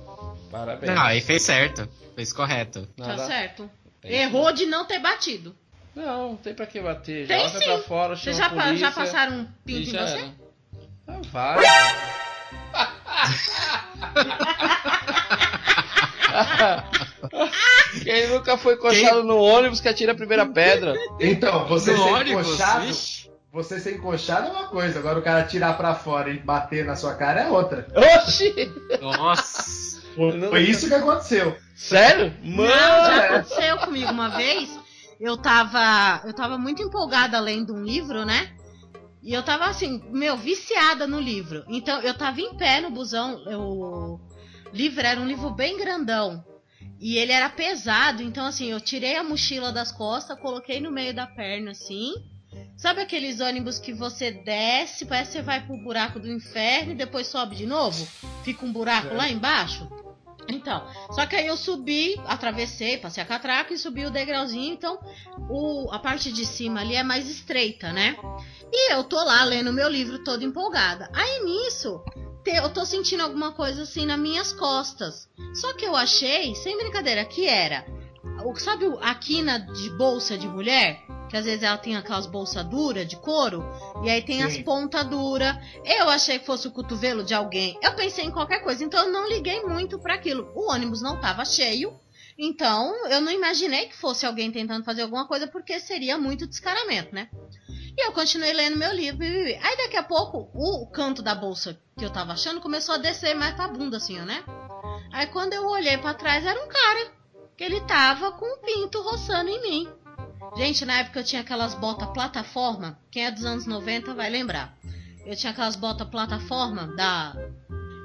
Parabéns. Não, aí fez certo. Fez correto. Tá Nada- certo. É. Errou de não ter batido. Não, não tem pra que bater. Tem Joga sim. pra fora, Vocês chama já, a pa- polícia já passaram um pinto em já você? era. Ah, vai. Quem nunca foi encostado no ônibus que atira a primeira pedra? Então, você No ser ônibus, encoxado, vixe. você ser encoxado é uma coisa, agora o cara tirar pra fora e bater na sua cara é outra. Oxi! Nossa. Foi, Não- foi isso que aconteceu. Sério? Não, Mano! já aconteceu comigo uma vez. Eu tava, eu tava muito empolgada lendo um livro, né? E eu tava assim, meu, viciada no livro. Então eu tava em pé no busão. eu- O livro era um livro bem grandão. E ele era pesado, então assim, eu tirei a mochila das costas, coloquei no meio da perna assim. Sabe aqueles ônibus que você desce, parece que você vai pro buraco do inferno e depois sobe de novo? Fica um buraco lá embaixo? Então, só que aí eu subi, atravessei, passei a catraca e subi o degrauzinho, então o, a parte de cima ali é mais estreita, né? E eu tô lá lendo meu livro todo empolgada. Aí nisso, te- eu tô sentindo alguma coisa assim nas minhas costas. Só que eu achei, sem brincadeira, que era. Sabe a quina de bolsa de mulher? Que às vezes ela tem aquelas bolsas duras de couro. E aí tem as Sim. pontas duras. Eu achei que fosse o cotovelo de alguém. Eu pensei em qualquer coisa. Então eu não liguei muito para aquilo. O ônibus não tava cheio. Então, eu não imaginei que fosse alguém tentando fazer alguma coisa, porque seria muito descaramento, né? E eu continuei lendo meu livro. Aí daqui a pouco, o canto da bolsa que eu tava achando começou a descer mais pra bunda, assim, ó, né? Aí quando eu olhei pra trás, era um cara. Que ele tava com um pinto roçando em mim. Gente, na época eu tinha aquelas botas plataforma. Quem é dos anos 90 vai lembrar. Eu tinha aquelas botas plataforma da.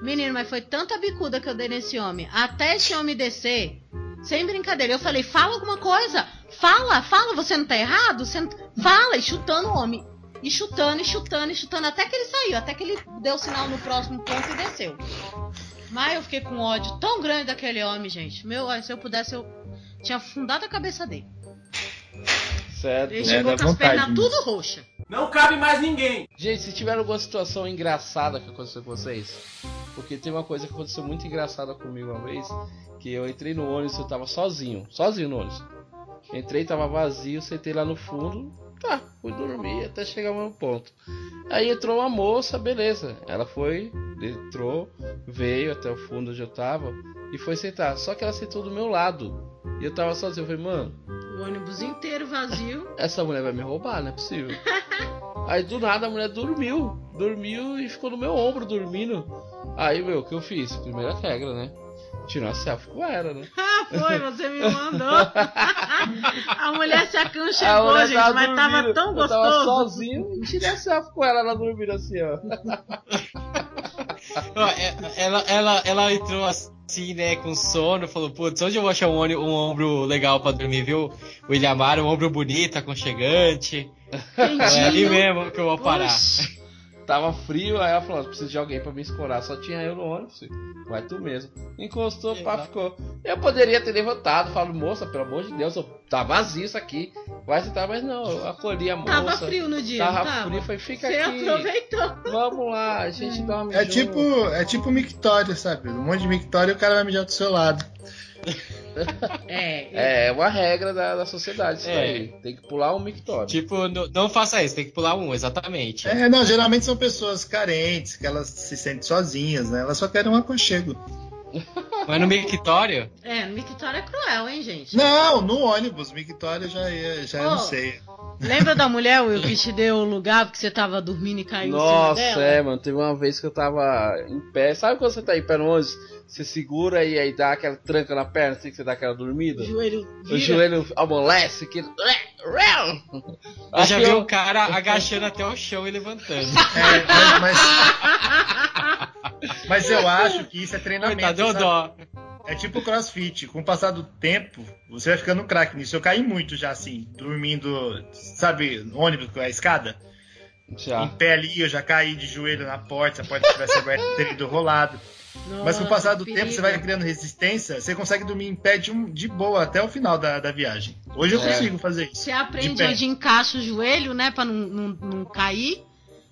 Menino, mas foi tanta bicuda que eu dei nesse homem. Até esse homem descer. Sem brincadeira. Eu falei, fala alguma coisa. Fala, fala, você não tá errado? Você não... Fala, e chutando o homem. E chutando, e chutando, e chutando, até que ele saiu, até que ele deu sinal no próximo ponto e desceu. Mas eu fiquei com ódio tão grande daquele homem, gente. Meu, se eu pudesse, eu tinha afundado a cabeça dele. Certo. Ele É, chegou dá com as pernas tudo roxa. Não cabe mais ninguém. Gente, se tiver alguma situação engraçada que aconteceu com vocês, porque tem uma coisa que aconteceu muito engraçada comigo uma vez, que eu entrei no ônibus, eu tava sozinho, sozinho no ônibus. Entrei, tava vazio, sentei lá no fundo, tá, fui dormir até chegar ao meu ponto. Aí entrou uma moça, beleza. Ela foi, entrou, veio até o fundo onde eu tava e foi sentar. Só que ela sentou do meu lado. E eu tava sozinho. Eu falei, mano, O ônibus inteiro vazio. essa mulher vai me roubar, não é possível. Aí do nada a mulher dormiu. Dormiu e ficou no meu ombro dormindo. Aí, meu, o que eu fiz? Primeira regra, né? Tirar uma selfie com ela, né? Ah, foi, você me mandou. a mulher se aconchegou, gente, mas tava dormindo, tão Eu tava gostoso. sozinho e tirei a selfie com ela, ela dormindo assim, ó. É- ela, ela, ela entrou assim, né, com sono, falou, putz, onde eu vou achar um, um ombro legal pra dormir, viu? O Ilhamar, um ombro bonito, aconchegante. É ali mesmo que eu vou parar. Oxi. Tava frio, aí ela falou, preciso de alguém pra me escorar. Só tinha eu no ônibus, filho. vai tu mesmo. Encostou, pá, Exato. ficou. Eu poderia ter levantado, falo, moça, pelo amor de Deus, eu- tá vazio isso aqui. Vai sentar, mas não, eu acolhi a moça. Tava frio no dia, Tava tava? frio, foi, fica Você aqui. aproveitou. Vamos lá, a gente dorme É junto. tipo, é tipo mictório, sabe? Um monte de mictório e o cara vai mijar do seu lado. É, É uma regra da, da sociedade isso É. aí. Tem que pular um mictório. Tipo, não, não faça isso, tem que pular um, exatamente. É, não, geralmente são pessoas carentes, que elas se sentem sozinhas, né? Elas só querem um aconchego. Mas no mictório, é, Mictória é cruel, hein, gente? Não, no ônibus, mictório já ia, já Oh. não sei. Lembra da mulher, Will, que te deu o lugar porque você tava dormindo e caiu Nossa, em cima dela? é, mano. Teve uma vez que eu tava em pé. Sabe quando você tá em pé no ônibus? Você segura e aí dá aquela tranca na perna, assim que você dá aquela dormida? O joelho O vira. joelho amolece, que. eu já vi eu- um cara agachando até o chão e levantando. É, mas, mas, mas eu acho que isso é treinamento. Coitado, deu sabe? dó. É tipo crossfit. Com o passar do tempo, você vai ficando craque nisso. Eu caí muito já, assim, dormindo, sabe, ônibus com a escada? Em Já. pé ali, eu já caí de joelho na porta, se a porta tivesse aberta, teria ido rolado. Mas com o passar do perigo. tempo, você vai criando resistência, você consegue dormir em pé de, um- de boa até o final da, da viagem. Hoje eu É. consigo fazer isso. Você aprende onde encaixa o joelho, né? Pra não, não, não cair.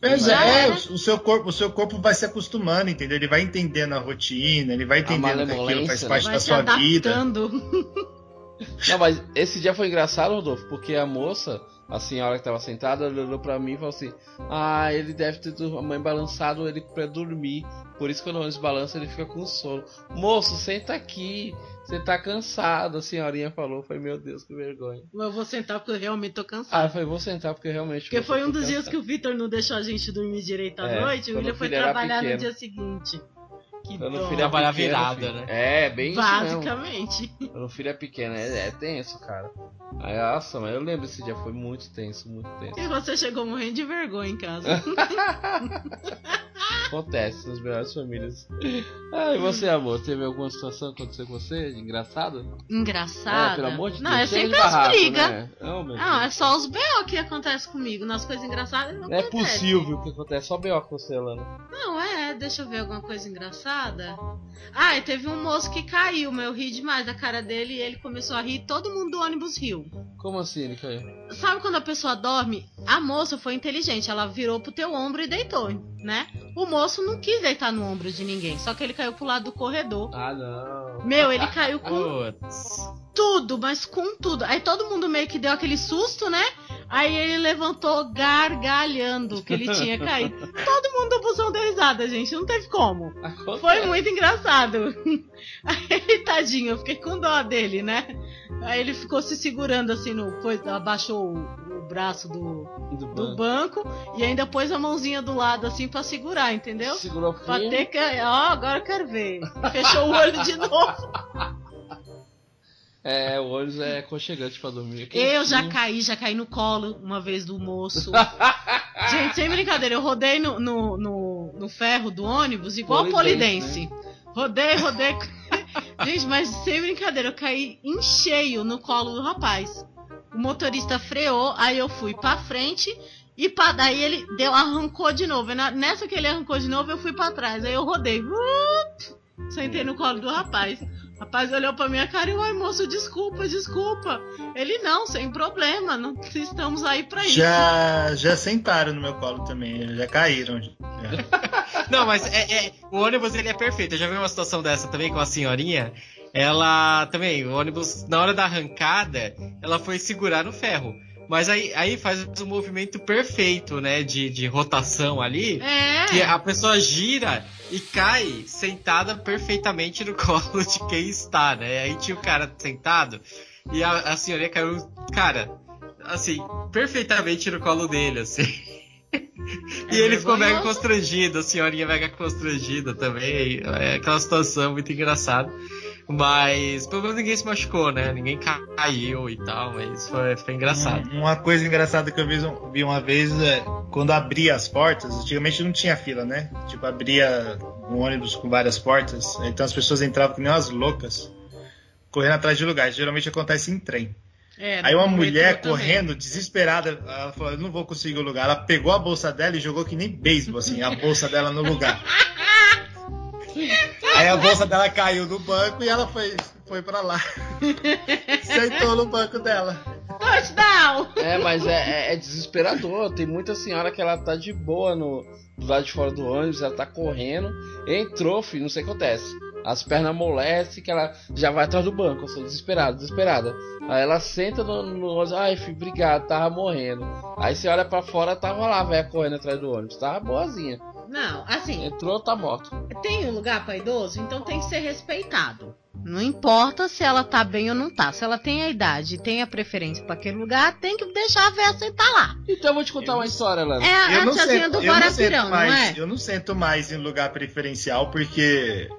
Mas Já é, era. o seu, corpo, o seu corpo vai se acostumando, entendeu? Ele vai entendendo a rotina, ele vai entendendo que aquilo faz malemolência, parte Vai da sua vida. adaptando. Não, mas esse dia foi engraçado, Rodolfo, porque a moça, a senhora que tava sentada, olhou pra mim e falou assim: Ah, ele deve ter a mãe balançado ele pra dormir. Por isso que quando o ônibus balança, ele fica com sono. Moço, senta aqui. Você tá cansado, a senhorinha falou. Foi, meu Deus, que vergonha. Eu vou sentar porque eu realmente tô Ah, cansado. eu falei, vou sentar porque realmente. Porque eu foi um dos dias cansado. que o Vitor não deixou a gente dormir direito à É, noite. O William foi trabalhar no dia seguinte. Que Quando o dó. filho é Trabalhar pequeno, virada, filho. né? É, bem isso mesmo. Basicamente. Quando o filho é pequeno, é, é tenso, cara. Aí, nossa, mas eu lembro esse dia, foi muito tenso, muito tenso. E você chegou morrendo de vergonha em casa. Acontece nas melhores famílias. Ah, e você, amor? Teve alguma situação que aconteceu com você? Engraçada? Engraçada. É, pelo amor de não, Deus. é chega de sempre as barraco, brigas. Né? Não, Não, é só os B.O. que acontece comigo. Nas coisas engraçadas não Não é acontece. possível que acontece. Só B.O. com você, Lana. Não, é, deixa eu ver alguma coisa engraçada. Ah, e teve um moço que caiu, mas eu ri demais da cara dele e ele começou a rir, todo mundo do ônibus riu. Como assim ele caiu? Sabe quando a pessoa dorme? A moça foi inteligente, ela virou pro teu ombro e deitou, né? O moço não quis deitar no ombro de ninguém, só que ele caiu pro lado do corredor. Ah, não. Meu, ele caiu com Putz. tudo, mas com tudo. Aí todo mundo meio que deu aquele susto, né? Aí ele levantou gargalhando que ele tinha caído. Todo mundo do busão deu risada, gente. Não teve como. Foi muito engraçado. Aí ele, tadinho, eu fiquei com dó dele, né? Aí ele ficou se segurando assim no. Foi, abaixou o, o braço do, Do do banco. banco e ainda pôs a mãozinha do lado assim pra segurar, entendeu? Segurou Pra ter que. Ó, agora eu quero ver. Fechou o olho de novo. É, o ônibus é aconchegante pra dormir. Eu já caí, já caí no colo uma vez do moço. Gente, sem brincadeira, eu rodei no, no, no, no ferro do ônibus igual Polidense, polidense. Rodei, rodei. Gente, mas sem brincadeira, eu caí em cheio no colo do rapaz. O motorista freou, aí eu fui pra frente e pra, daí ele deu, arrancou de novo. Nessa que ele arrancou de novo, eu fui pra trás. Aí eu rodei. Sentei no colo do rapaz. Rapaz olhou pra minha cara e, oi, moço, desculpa, desculpa. Ele, não, sem problema, não estamos aí pra isso. Já, já sentaram no meu colo também, já caíram. já. Não, mas é, é- o ônibus ele é perfeito. Eu já vi uma situação dessa também com a senhorinha. Ela também, o ônibus, na hora da arrancada, ela foi segurar no ferro. Mas aí, aí faz um movimento perfeito, né? De, de rotação ali. É. Que a pessoa gira e cai sentada perfeitamente no colo de quem está, né? Aí tinha o cara sentado e a, a senhorinha caiu, cara, assim, perfeitamente no colo dele, assim. E ele ficou mega constrangido, a senhorinha mega constrangida também. É aquela situação muito engraçada. Mas pelo menos ninguém se machucou, né? Ninguém caiu e tal, mas foi, foi engraçado. Um- Uma coisa engraçada que eu vi, vi uma vez é quando abria as portas, antigamente não tinha fila, né? Tipo, abria um ônibus com várias portas, então as pessoas entravam que nem umas loucas, correndo atrás de lugares. Geralmente acontece em trem. É, Aí uma mulher metrô também. correndo, desesperada, ela falou: Eu não vou conseguir o lugar. Ela pegou a bolsa dela e jogou que nem beisebol, assim, a bolsa dela no lugar. Aí a bolsa dela caiu no banco e ela foi, foi pra lá. Sentou no banco dela. Touchdown! É, mas é, é- é desesperador. Tem muita senhora que ela tá de boa no, do lado de fora do ônibus, ela tá correndo, entrou, filho, não sei o que acontece. As pernas amolecem que ela já vai atrás do banco, assim, desesperada, desesperada. Aí ela senta no, no ônibus, ai filho, obrigado, tava morrendo. Aí você olha pra fora, tava lá, velho, correndo atrás do ônibus, tava boazinha. Não, assim, Entrou, tá morto. tem um lugar pra idoso, então tem que ser respeitado. Não importa se ela tá bem ou não tá. Se ela tem a idade e tem a preferência pra aquele lugar, tem que deixar a véia sentar lá. Então eu vou te contar uma história, Lana. É a, a tiazinha do eu não sento Guarapirão, não mais, é? eu não sento mais em lugar preferencial porque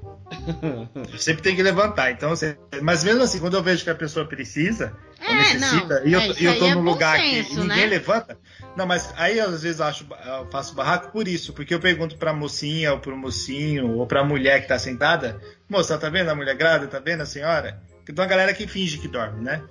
eu sempre tenho que levantar. Então, eu sempre- mas mesmo assim, quando eu vejo que a pessoa precisa, ou É, necessita, não, e eu, é, eu tô é num bom lugar senso, que ninguém né? levanta, não, mas aí às vezes eu acho, faço barraco por isso, porque eu pergunto pra mocinha ou pro mocinho ou pra mulher que tá sentada, moça, tá vendo a mulher grávida, tá vendo a senhora? Tem uma galera que finge que dorme, né?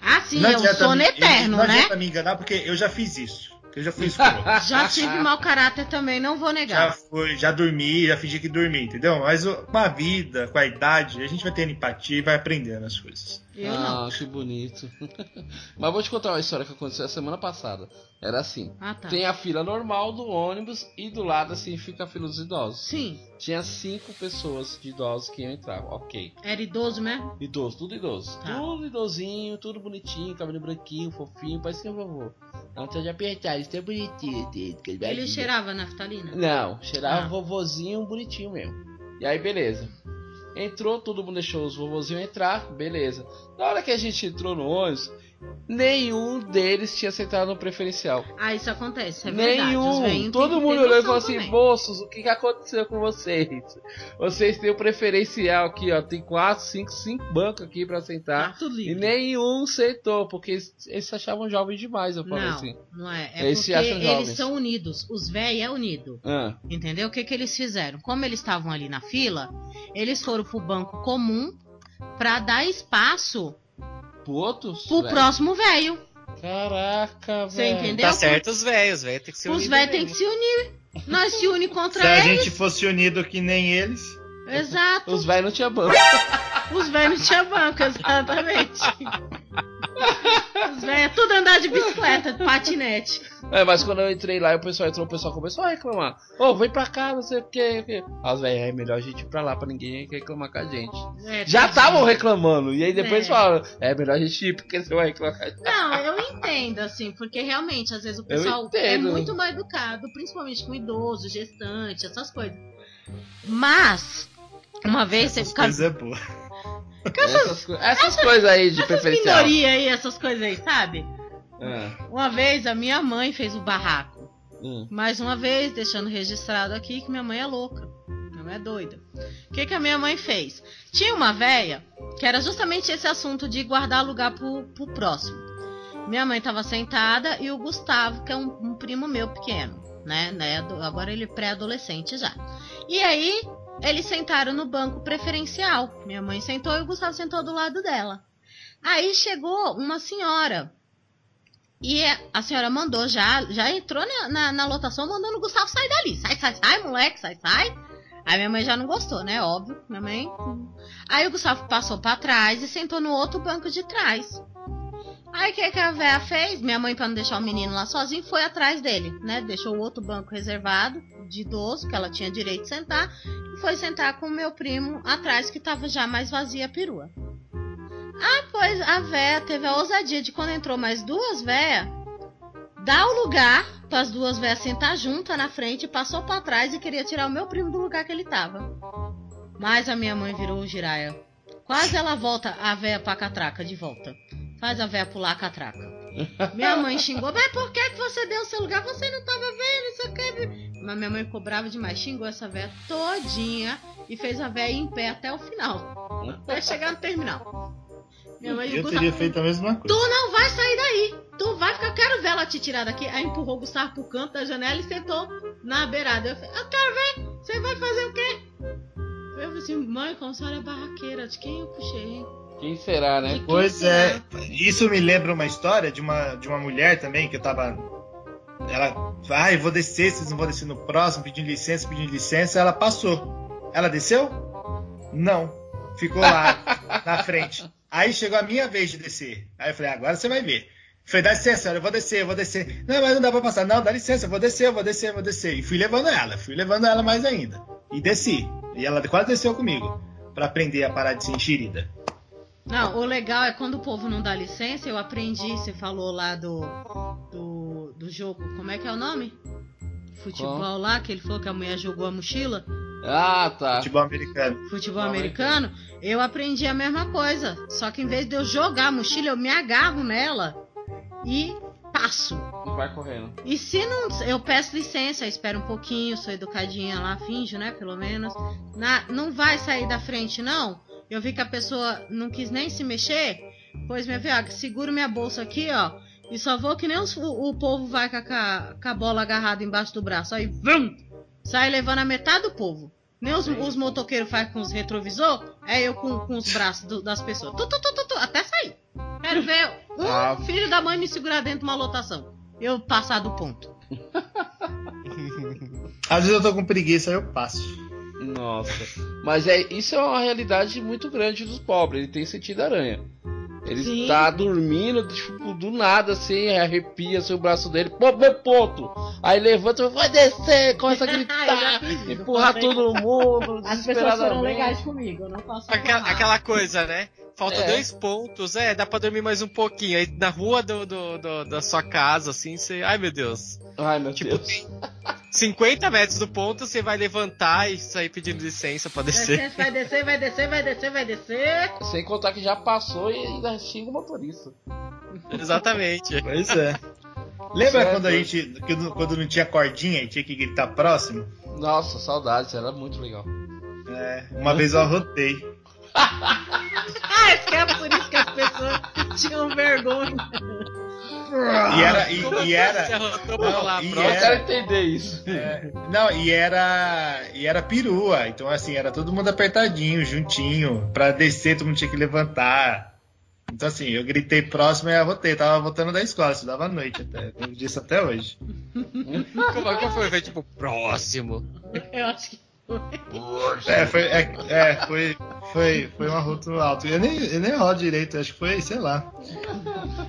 Ah, sim, Não é adianta sono me- eterno, não né? adianta me enganar, porque eu já fiz isso. Eu já fui escroto. Já tive mau caráter também, não vou Já negar. fui, já dormi, já fingi que dormi, entendeu? Mas com a vida, com a idade, a gente vai tendo empatia e vai aprendendo as coisas. Eu não. ah, que bonito. Mas vou te contar uma história que aconteceu a semana passada. Era assim. Ah, tá. Tem a fila normal do ônibus e do lado assim fica a fila dos idosos. Sim, Tinha cinco pessoas de idosos que iam entrar, ok. era idoso mesmo? Idoso, tudo idoso. Tá. Tudo idosinho, tudo bonitinho, cabelo branquinho, fofinho, parece que é vovô. Não precisa de apertar, isso é bonitinho. Ele cheirava naftalina? Não, cheirava Ah. vovozinho bonitinho mesmo. E aí, beleza. Entrou, todo mundo deixou os vovozinhos entrar, beleza. Na hora que a gente entrou no ônibus, nenhum deles tinha sentado no preferencial. Ah, isso acontece, é verdade. Nenhum. velhinhos Todo mundo olhou e falou assim: também. moços, o que, que aconteceu com vocês? Vocês têm o preferencial aqui, ó. Tem quatro, cinco, cinco bancos aqui pra sentar. Tá tudo E nenhum sentou, porque eles, eles se achavam jovens demais, eu falei Não, assim. não é. É Eles se porque eles jovens. são unidos. Os velhos é unido. Ah, Entendeu? O que, que eles fizeram? Como eles estavam ali na fila, eles foram pro banco comum pra dar espaço pro outro? pro velho? próximo velho. Caraca, Você velho. entendeu? Tá certo os velhos, velho. Tem que ser Os unido velhos têm que mesmo. se unir. Nós se une contra Se a eles. gente fosse unido que nem eles, Exato. Os velhos não tinham banco. Os velhos não tinham banco, exatamente. Os velhos é tudo andar de bicicleta, de patinete. É, mas quando eu entrei lá e o pessoal entrou, o pessoal começou a reclamar. Ô, vem pra cá, não sei o que. As velhas, é melhor a gente ir pra lá pra ninguém reclamar com a gente. É, Já estavam reclamando. E aí depois É. falaram, é melhor a gente ir porque você vai reclamar com a gente. Não, eu entendo, assim, porque realmente, às vezes o pessoal é muito mal educado, principalmente com idoso, gestante, essas coisas. Mas, uma vez você fica. coisas é boa. Essas, co- essas coisas aí de Essas preferencial. minorias aí, essas coisas aí, sabe? É. Uma vez a minha mãe fez o barraco. Hum. Mais uma vez, deixando registrado aqui que minha mãe é louca. Minha mãe é doida. O que, que a minha mãe fez? Tinha uma véia que era justamente esse assunto de guardar lugar pro, pro próximo. Minha mãe estava sentada e o Gustavo, que é um, um primo meu pequeno, né? né? Agora ele é pré-adolescente já. E aí, eles sentaram no banco preferencial. Minha mãe sentou e o Gustavo sentou do lado dela. Aí chegou uma senhora e a senhora mandou já, já entrou na, na, na lotação mandando o Gustavo sair dali. Sai, sai, sai, moleque, sai, sai. Aí minha mãe já não gostou, né? Óbvio. Minha mãe. Aí o Gustavo passou pra trás e sentou no outro banco de trás. Aí o que, que a véia fez? Minha mãe, pra não deixar o menino lá sozinho, foi atrás dele, né? Deixou o outro banco reservado de idoso, que ela tinha direito de sentar, e foi sentar com o meu primo atrás, que tava já mais vazia a perua. Ah, pois a véia teve a ousadia de quando entrou mais duas véias, dar o lugar para as duas véias sentar juntas na frente, passou para trás e queria tirar o meu primo do lugar que ele tava. Mas a minha mãe virou o giraia. Quase ela volta a véia pra catraca de volta. Faz a véia pular a catraca. Minha mãe xingou, mas por que, que você deu o seu lugar? Você não tava vendo, isso aqui. Mas minha mãe ficou brava demais, xingou essa véia todinha e fez a véia ir em pé até o final. Até chegar no terminal. Minha mãe Eu teria feito a mesma coisa. Tu não vai sair daí. Tu vai ficar. Eu quero ver ela te tirar daqui. Aí empurrou o Gustavo pro canto da janela e sentou na beirada. Eu falei, eu quero ver. Você vai fazer o quê? Eu falei assim, mãe, como a senhora é barraqueira, de quem eu puxei? Quem será, né? Pois é, isso me lembra uma história de uma, de uma mulher também que eu tava. Ela, ah, eu vou descer, vocês não vão descer no próximo, pedindo licença, pedindo licença. Ela passou. Ela desceu? Não. Ficou lá, na frente. Aí chegou a minha vez de descer. Aí eu falei, agora você vai ver. Falei, dá licença, senhora, eu vou descer, eu vou descer. Não, mas não dá pra passar. Não, dá licença, eu vou descer, eu vou descer, eu vou descer. E fui levando ela, fui levando ela mais ainda. E desci. E ela quase desceu comigo. Pra aprender a parar de ser enxerida. Não, o legal é quando o povo não dá licença, eu aprendi, você falou lá do, do, do jogo, como é que é o nome? Futebol Qual? lá, que ele falou que a mulher jogou a mochila. Ah, tá. Futebol americano. Futebol Não, americano, eu aprendi a mesma coisa. Só que em vez de eu jogar a mochila, eu me agarro nela e passo. E vai correndo. E se não. Eu peço licença, espero um pouquinho, sou educadinha lá, finjo, né? Pelo menos. Na- não vai sair da frente, não. Eu vi que a pessoa não quis nem se mexer. Pois, minha filha, seguro minha bolsa aqui, ó. E só vou que nem os- o, o povo vai com a, com a- bola agarrada embaixo do braço. Aí, vum! Sai levando a metade do povo. Nem os, os motoqueiros fazem com os retrovisor, é eu com, com os braços do- das pessoas. Tu, tu, tu, até sair. Quero ver um Ah. filho da mãe me segurar dentro de uma lotação. Eu passar do ponto. Às vezes eu tô com preguiça, aí eu passo. Nossa. Mas é, isso é uma realidade muito grande dos pobres. Ele tem sentido aranha. Ele Sim. tá dormindo, tipo, do nada, assim, arrepia assim, o braço dele, pô, meu ponto. Aí levanta, vai descer, começa a gritar, isso, empurrar todo mundo, As pessoas foram legais comigo, eu não posso Aquela, aquela coisa, né? Falta É. dois pontos, é, dá pra dormir mais um pouquinho. Aí na rua do, do- do- da sua casa, assim, você. Ai meu Deus. Ai, meu Tipo, Deus. tem 50 metros do ponto, você vai levantar e sair pedindo licença pra descer. Descer, vai descer, vai descer, vai descer, vai descer. Sem contar que já passou e ainda xinga o motorista. Exatamente. Pois é. Lembra Certo. quando a gente. Quando, não tinha cordinha e tinha que gritar próximo? Nossa, saudades, era muito legal. É, uma vez eu arrotei. Ah, que é por isso que as pessoas tinham vergonha. E era. E, Como e assim era Não, e? Eu É. quero entender isso. Não, e era. E era perua. Então, assim, era todo mundo apertadinho, juntinho. Pra descer, todo mundo tinha que levantar. Então, assim, eu gritei próximo e arrotei. Tava voltando da escola, estudava à noite até. Eu disso até hoje. Como é que foi? Foi tipo, próximo. Eu acho que É, foi. É, é, foi, Foi, foi um arroto alto. Eu nem, eu nem rodo direito, acho que foi, sei lá.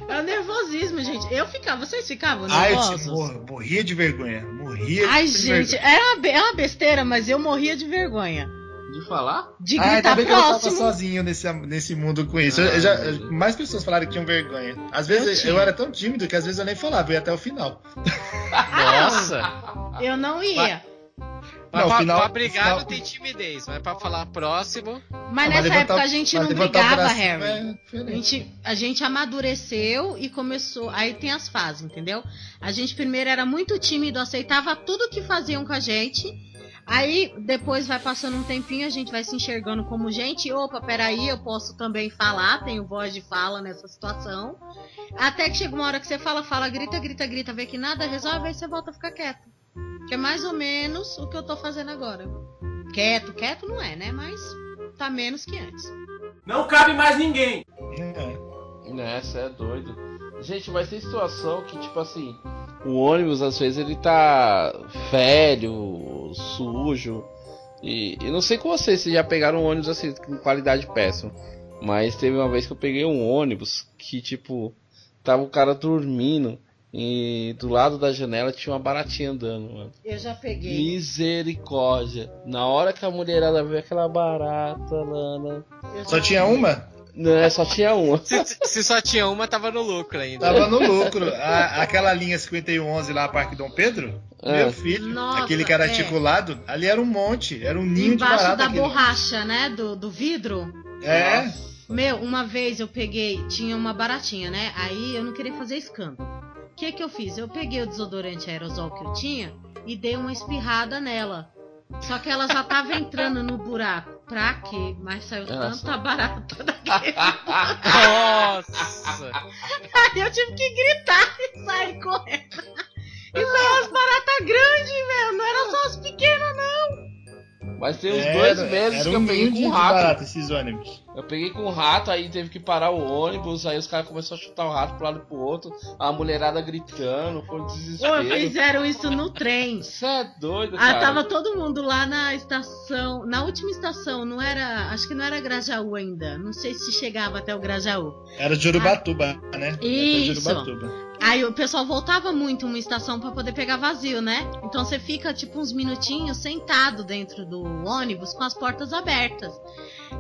É o nervosismo, gente. Eu ficava, vocês ficavam Ai, eu nervosos? tipo, mor- morria de vergonha. Morria Ai, de gente, vergonha. é uma, é uma besteira, mas eu morria de vergonha. De falar? De Ah, ainda gritar bem que eu tava próximo. sozinho nesse, nesse mundo com isso. Eu- eu já- eu- mais pessoas falaram que tinham vergonha. Às vezes Eu eu, era tão tímido que às vezes eu nem falava, eu ia até o final. Nossa! Eu não ia. Mas Não, pra, final- pra brigar final- não tem timidez, mas pra falar próximo. Mas nessa levantar época a gente não brigava, braço Harry. é A gente, a gente amadureceu e começou. Aí tem as fases, entendeu? A gente primeiro era muito tímido, aceitava tudo que faziam com a gente. Aí depois vai passando um tempinho, a gente vai se enxergando como gente. Opa, peraí, eu posso também falar, tenho voz de fala nessa situação. Até que chega uma hora que você fala, fala, grita, grita, grita, vê que nada resolve, aí você volta a ficar quieto. Que é mais ou menos o que eu tô fazendo agora. Quieto, quieto não é, né? Mas tá menos que antes. Não cabe mais ninguém. É. Né, você é doido. Gente, mas tem situação que, tipo assim, o ônibus às vezes ele tá velho, sujo. E eu não sei com vocês se já pegaram um ônibus assim com qualidade péssima. Mas teve uma vez que eu peguei um ônibus que, tipo, tava o cara dormindo e do lado da janela tinha uma baratinha andando, mano. Eu já peguei. Misericórdia. Na hora que a mulherada viu aquela barata, Lana. Só tinha uma? Não, é, só tinha uma. Se, se só tinha uma, tava no lucro ainda. Tava no lucro. A- aquela linha 5111 lá, Parque Dom Pedro, É. meu filho, Nossa, aquele que era é. articulado, ali era um monte, era um ninho de Embaixo barata. da aquele. borracha, né? Do, do vidro. É, Meu, uma vez eu peguei, tinha uma baratinha, né? Aí eu não queria fazer escândalo. O que que eu fiz? Eu peguei o desodorante aerosol que eu tinha e dei uma espirrada nela. Só que ela já tava entrando no buraco. Pra quê? Mas saiu Nossa. tanta barata daquele. Nossa! Aí eu tive que gritar e sair correndo. E saiu as baratas grandes, meu. Não era só as pequenas, não. Mas tem uns era, dois meses era que um eu peguei com rato. barata esses ônibus. Eu peguei com um rato, aí teve que parar o ônibus, aí os caras começaram a chutar o rato pro lado e pro outro, a mulherada gritando, foi um desespero. fizeram isso no trem. Isso é doido, Ah, cara. tava todo mundo lá na estação. Na última estação, não era. Acho que não era Grajaú ainda. Não sei se chegava até o Grajaú. Era de Urubatuba, né? Era de Isso. Urubatuba. Aí o pessoal voltava muito uma estação pra poder pegar vazio, né? Então você fica tipo uns minutinhos sentado dentro do ônibus com as portas abertas.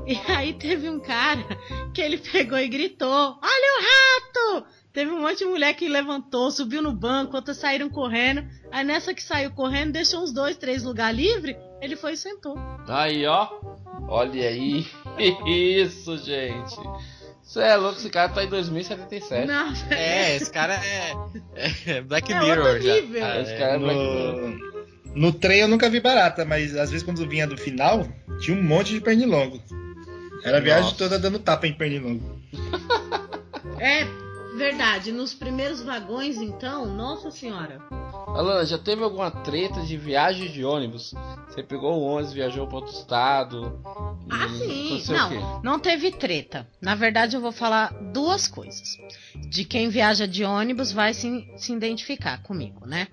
E aí teve um cara que ele pegou e gritou: Olha o rato! Teve um monte de mulher que levantou, subiu no banco, outras saíram correndo. Aí nessa que saiu correndo, deixou uns dois, três lugares livres, ele foi e sentou. Aí, ó. Olha aí. Isso, gente. Você é louco, esse cara tá em 2077. Nossa, É, esse cara é, é Black É Mirror outro já. nível. Ah, Esse é. cara é Black Mirror. No, no trem eu nunca vi barata, mas às vezes quando vinha do final, tinha um monte de pernilongo. Era a viagem Nossa. toda dando tapa em pernilongo. É verdade, nos primeiros vagões, então, nossa senhora. Alana, já teve alguma treta de viagem de ônibus? Você pegou o ônibus, viajou pra outro estado? Ah, sim. o quê? Não, não teve treta. Na verdade, eu vou falar duas coisas. De quem viaja de ônibus vai se, se identificar comigo, né?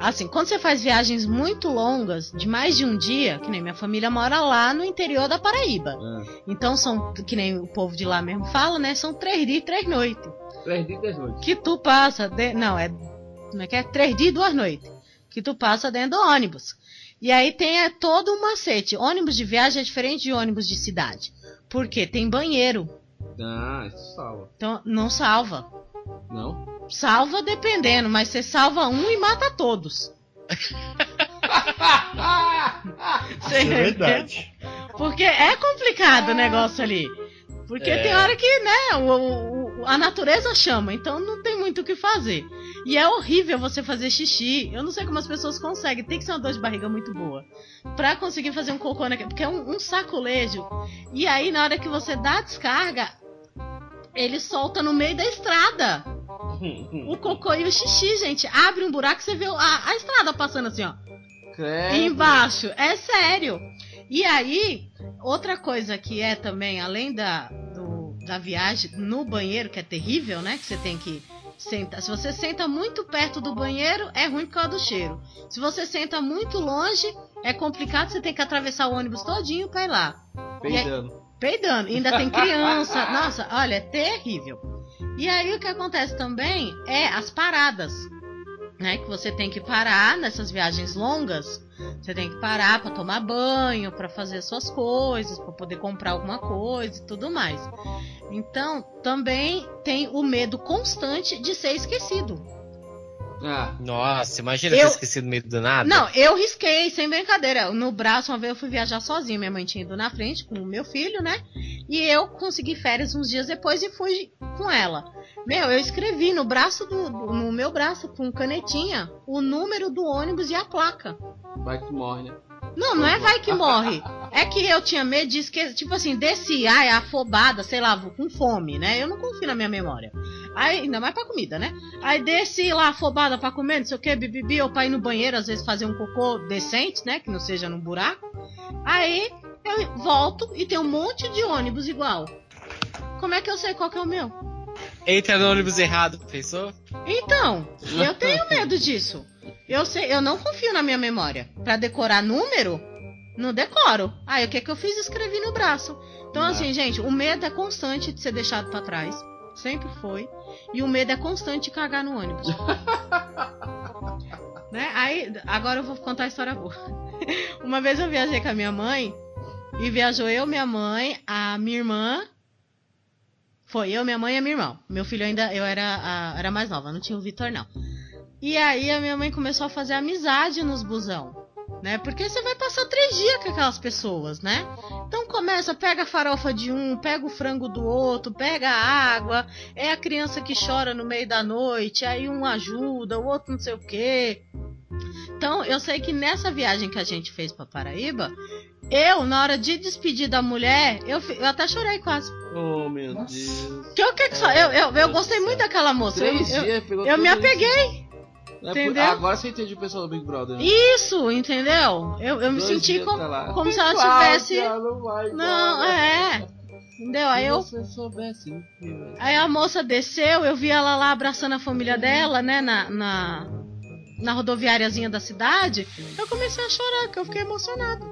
Assim, quando você faz viagens muito longas, de mais de um dia, que nem minha família mora lá no interior da Paraíba. Ah, Então são, que nem o povo de lá mesmo fala, né? São três dias e três noites. Três dias e três noites. Que tu passa. De... Não, é. Como é que é? Três dias e duas noites. Que tu passa dentro do ônibus. E aí tem é, todo um macete. Ônibus de viagem é diferente de ônibus de cidade. Porque tem banheiro. Ah, isso salva. Então não salva. Não? Salva dependendo, mas você salva um e mata todos. É verdade. Porque é complicado o negócio ali. Porque É. tem hora que, né, o- o- a natureza chama, então não tem muito o que fazer. E é horrível você fazer xixi. Eu não sei como as pessoas conseguem, tem que ser uma dor de barriga muito boa. Pra conseguir fazer um cocô naquele. Porque é um, um sacolejo. E aí, na hora que você dá a descarga, ele solta no meio da estrada. O cocô e o xixi, gente. Abre um buraco e você vê a, a estrada passando assim, ó. Credo. Embaixo. É sério. E aí, outra coisa que é também, além da, do- da viagem no banheiro, que é terrível, né? Que você tem que sentar. Se você senta muito perto do banheiro, é ruim por causa do cheiro. Se você senta muito longe, é complicado, você tem que atravessar o ônibus todinho pra ir lá. Peidando. peidando. Ainda tem criança. Nossa, olha, é terrível. E aí o que acontece também é as paradas. Né, que você tem que parar nessas viagens longas. Você tem que parar para tomar banho, para fazer suas coisas, para poder comprar alguma coisa e tudo mais. Então, também tem o medo constante de ser esquecido. Ah, Nossa, imagina Eu- ter esquecido no meio do nada. Não, eu risquei, sem brincadeira. No braço, uma vez eu fui viajar sozinha. Minha mãe tinha ido na frente com o meu filho, né? E eu consegui férias uns dias depois e fui com ela. Meu, eu escrevi no braço do, do- no meu braço com canetinha o número do ônibus e a placa. vai que morre, né? Não, não é vai que morre. É que eu tinha medo de esquecer. Tipo assim, desci, ai, afobada, sei lá, com fome, né? Eu não confio na minha memória. Aí, ainda mais pra comida, né? Aí desci lá, afobada pra comer, não sei o que, bibibi, ou pra ir no banheiro, às vezes fazer um cocô decente, né? Que não seja num buraco. Aí eu volto e tem um monte de ônibus igual. Como é que eu sei qual que é o meu? Entra no ônibus errado, pensou? Então, eu tenho medo disso. Eu sei, eu não confio na minha memória. Pra decorar número, não decoro. Aí o que que eu fiz? Escrevi no braço. Então assim, gente, o medo é constante de ser deixado pra trás. Sempre foi. E o medo é constante de cagar no ônibus. né? Aí, agora eu vou contar a história boa. Uma vez eu viajei com a minha mãe e viajou eu, minha mãe, a minha irmã foi eu, minha mãe e a minha irmã. Meu filho ainda, eu era, a- era mais nova, não tinha o Vitor não. E aí a minha mãe começou a fazer amizade nos busão, né? Porque você vai passar três dias com aquelas pessoas, né? Então começa, pega a farofa de um, pega o frango do outro, pega a água, é a criança que chora no meio da noite, aí um ajuda, o outro não sei o quê. Então eu sei que nessa viagem que a gente fez pra Paraíba, eu, na hora de despedir da mulher, eu, eu até chorei quase. Oh, meu Nossa. Deus. Que eu, que que só, eu, eu, eu gostei muito daquela moça. Eu, Três eu- dias, pegou eu me apeguei. É entendeu? Agora você entende o pessoal do Big Brother. né? Isso, entendeu? Eu, eu me Dois senti dias como, se ela tivesse. não vai Não, é. Entendeu? Aí eu. soubesse que Aí a moça desceu, eu vi ela lá abraçando a família dela, né, na, na, na rodoviáriazinha da cidade. Eu comecei a chorar, porque eu fiquei emocionada.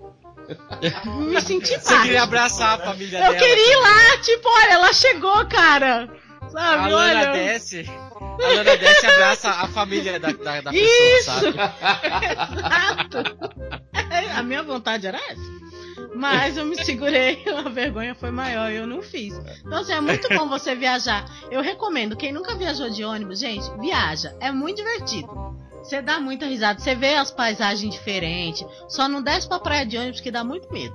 Me senti Você queria parte. abraçar a família Eu dela. queria ir lá, tipo, olha, ela chegou, cara. A Sabe, Lana olha. desce. A Lana desce e abraça a família da, da, da pessoa, Isso. sabe? Exato. A minha vontade era essa. Mas eu me segurei, a vergonha foi maior e eu não fiz. Então, assim, é muito bom você viajar. Eu recomendo, quem nunca viajou de ônibus, gente, viaja. É muito divertido. Você dá muita risada, você vê as paisagens diferentes. Só não desce pra praia de ônibus que dá muito medo.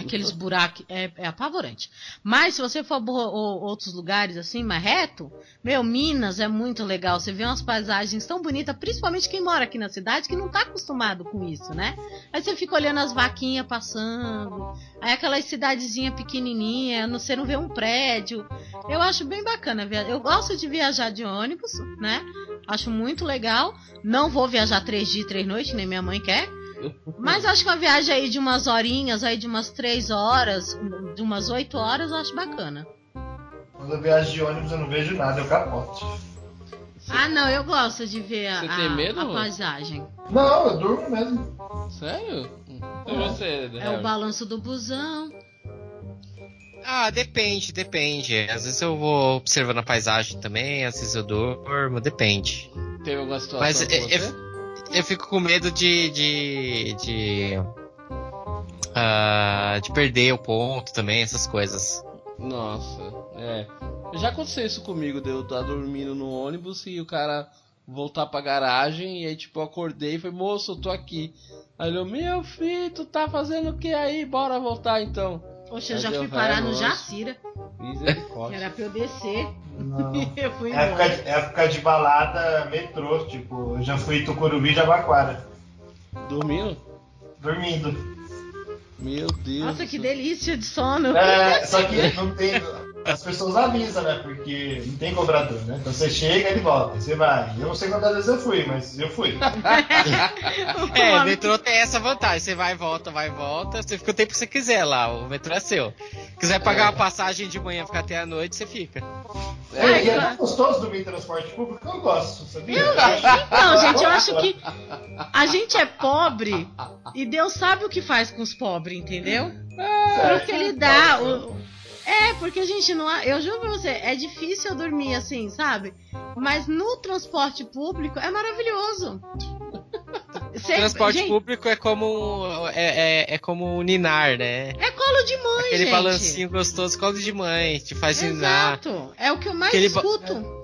Aqueles buracos é, é apavorante. Mas se você for outros lugares assim, mais reto, meu, Minas é muito legal. Você vê umas paisagens tão bonitas, principalmente quem mora aqui na cidade, que não tá acostumado com isso, né? Aí você fica olhando as vaquinhas passando, aí aquelas cidadezinha pequenininha, você não vê um prédio. Eu acho bem bacana. Eu gosto de viajar de ônibus, né? Acho muito legal. Não vou viajar três dias, três noites, nem minha mãe quer. Mas acho que uma viagem aí de umas horinhas, aí de umas três horas, de umas oito horas, eu acho bacana. Quando eu viajo de ônibus eu não vejo nada, eu capoto. Ah, não, eu gosto de ver a, Você a- tem medo, a paisagem. Não, eu durmo mesmo. Sério? E você, É o balanço do busão. Ah, depende, depende. Às vezes eu vou observando a paisagem também, às vezes eu durmo, depende. Teve alguma situação Mas com é- você? Eu fico com medo de. de. de. ah, de perder o ponto também, essas coisas. Nossa, é. Já aconteceu isso comigo, de eu estar dormindo no ônibus e o cara voltar pra garagem e aí tipo eu acordei e falei, moço, eu tô aqui. Aí ele, meu filho, tu tá fazendo o que aí? Bora voltar então. Poxa, eu já fui parar no. Jacira. Era pra eu descer. Não. eu fui Época embora. de, época de balada, metrô, tipo, eu já fui Tucurubi e Jabaquara, Dormindo? dormindo. Meu Deus. Nossa, que delícia de sono. É, só que não tem. As pessoas avisam, né? Porque não tem cobrador, né? Então você chega e ele volta, você vai. Eu não sei quantas vezes eu fui, mas eu fui. É, o metrô tem essa vantagem. Você vai e volta, vai e volta. Você fica o tempo que você quiser lá. O metrô é seu. Quiser pagar uma passagem de manhã e ficar até a noite, você fica. É, e é gostoso dormir em transporte público que eu gosto, sabia? Então, gente, eu acho que a gente é pobre e Deus sabe o que faz com os pobres, entendeu? Porque ele dá. O... É, porque a gente não. Eu juro pra você, é difícil eu dormir assim, sabe? Mas no transporte público é maravilhoso. Cê- Transporte gente, público é como é, é, é como ninar, né? É colo de mãe, Aquele gente. balancinho gostoso, colo de mãe, te faz ninar. Exato. É o que eu mais Aquele ba- escuto.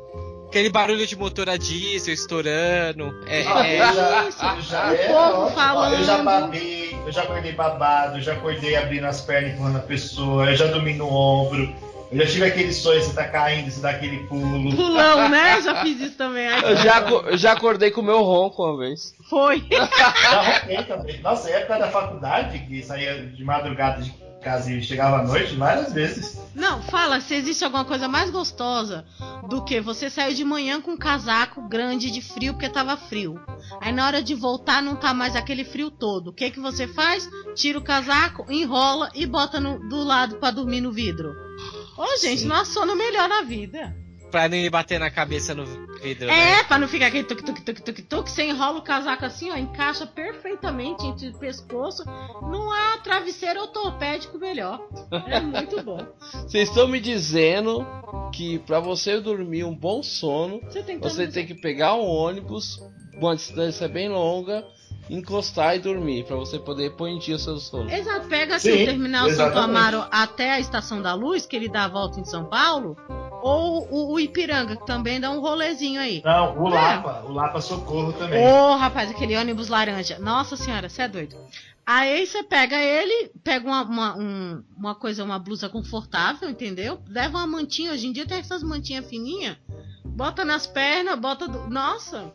Aquele barulho de motor a diesel estourando. É, Ah, é- eu já, isso. já, O é, povo ótimo. falando. Eu já babei, eu já acordei babado, eu já acordei abrindo as pernas e empurrando a pessoa, eu já dormi no ombro, eu já tive aquele sonho, você tá caindo, você dá aquele pulo. Pulão, né? Já fiz isso também. Ai, Eu já, eu já acordei com o meu ronco uma vez. Foi. Já rompei também. Nossa, época da faculdade, que saía de madrugada de casa e chegava à noite, várias vezes. Não, fala se existe alguma coisa mais gostosa do que você sair de manhã com um casaco grande de frio porque tava frio. Aí na hora de voltar não tá mais aquele frio todo. O que que você faz? Tira o casaco, enrola e bota no- do lado pra dormir no vidro. Ô, gente, não há sono melhor na vida. pra não ir bater na cabeça no vidro. né? É, pra não ficar aquele tuk tuk tuk tuk tuk, você enrola o casaco assim, ó, encaixa perfeitamente entre o pescoço. Não há travesseiro ortopédico melhor. É muito bom. Vocês estão me dizendo que pra você dormir um bom sono, Você tem que você tem que pegar um ônibus, uma distância bem longa, encostar e dormir, pra você poder pôr em dia o seu sono. Exato, pega aqui Sim, o terminal Santo exatamente. Amaro até a Estação da Luz, que ele dá a volta em São Paulo, ou o, o Ipiranga, que também dá um rolezinho aí. Não, o Lapa, o Lapa Socorro também. Ô, rapaz, aquele ônibus laranja. Nossa senhora, você é doido. Aí você pega ele, pega uma, uma, um- uma coisa, uma blusa confortável, entendeu? Leva uma mantinha, hoje em dia tem essas mantinhas fininhas, bota nas pernas, bota do... Nossa!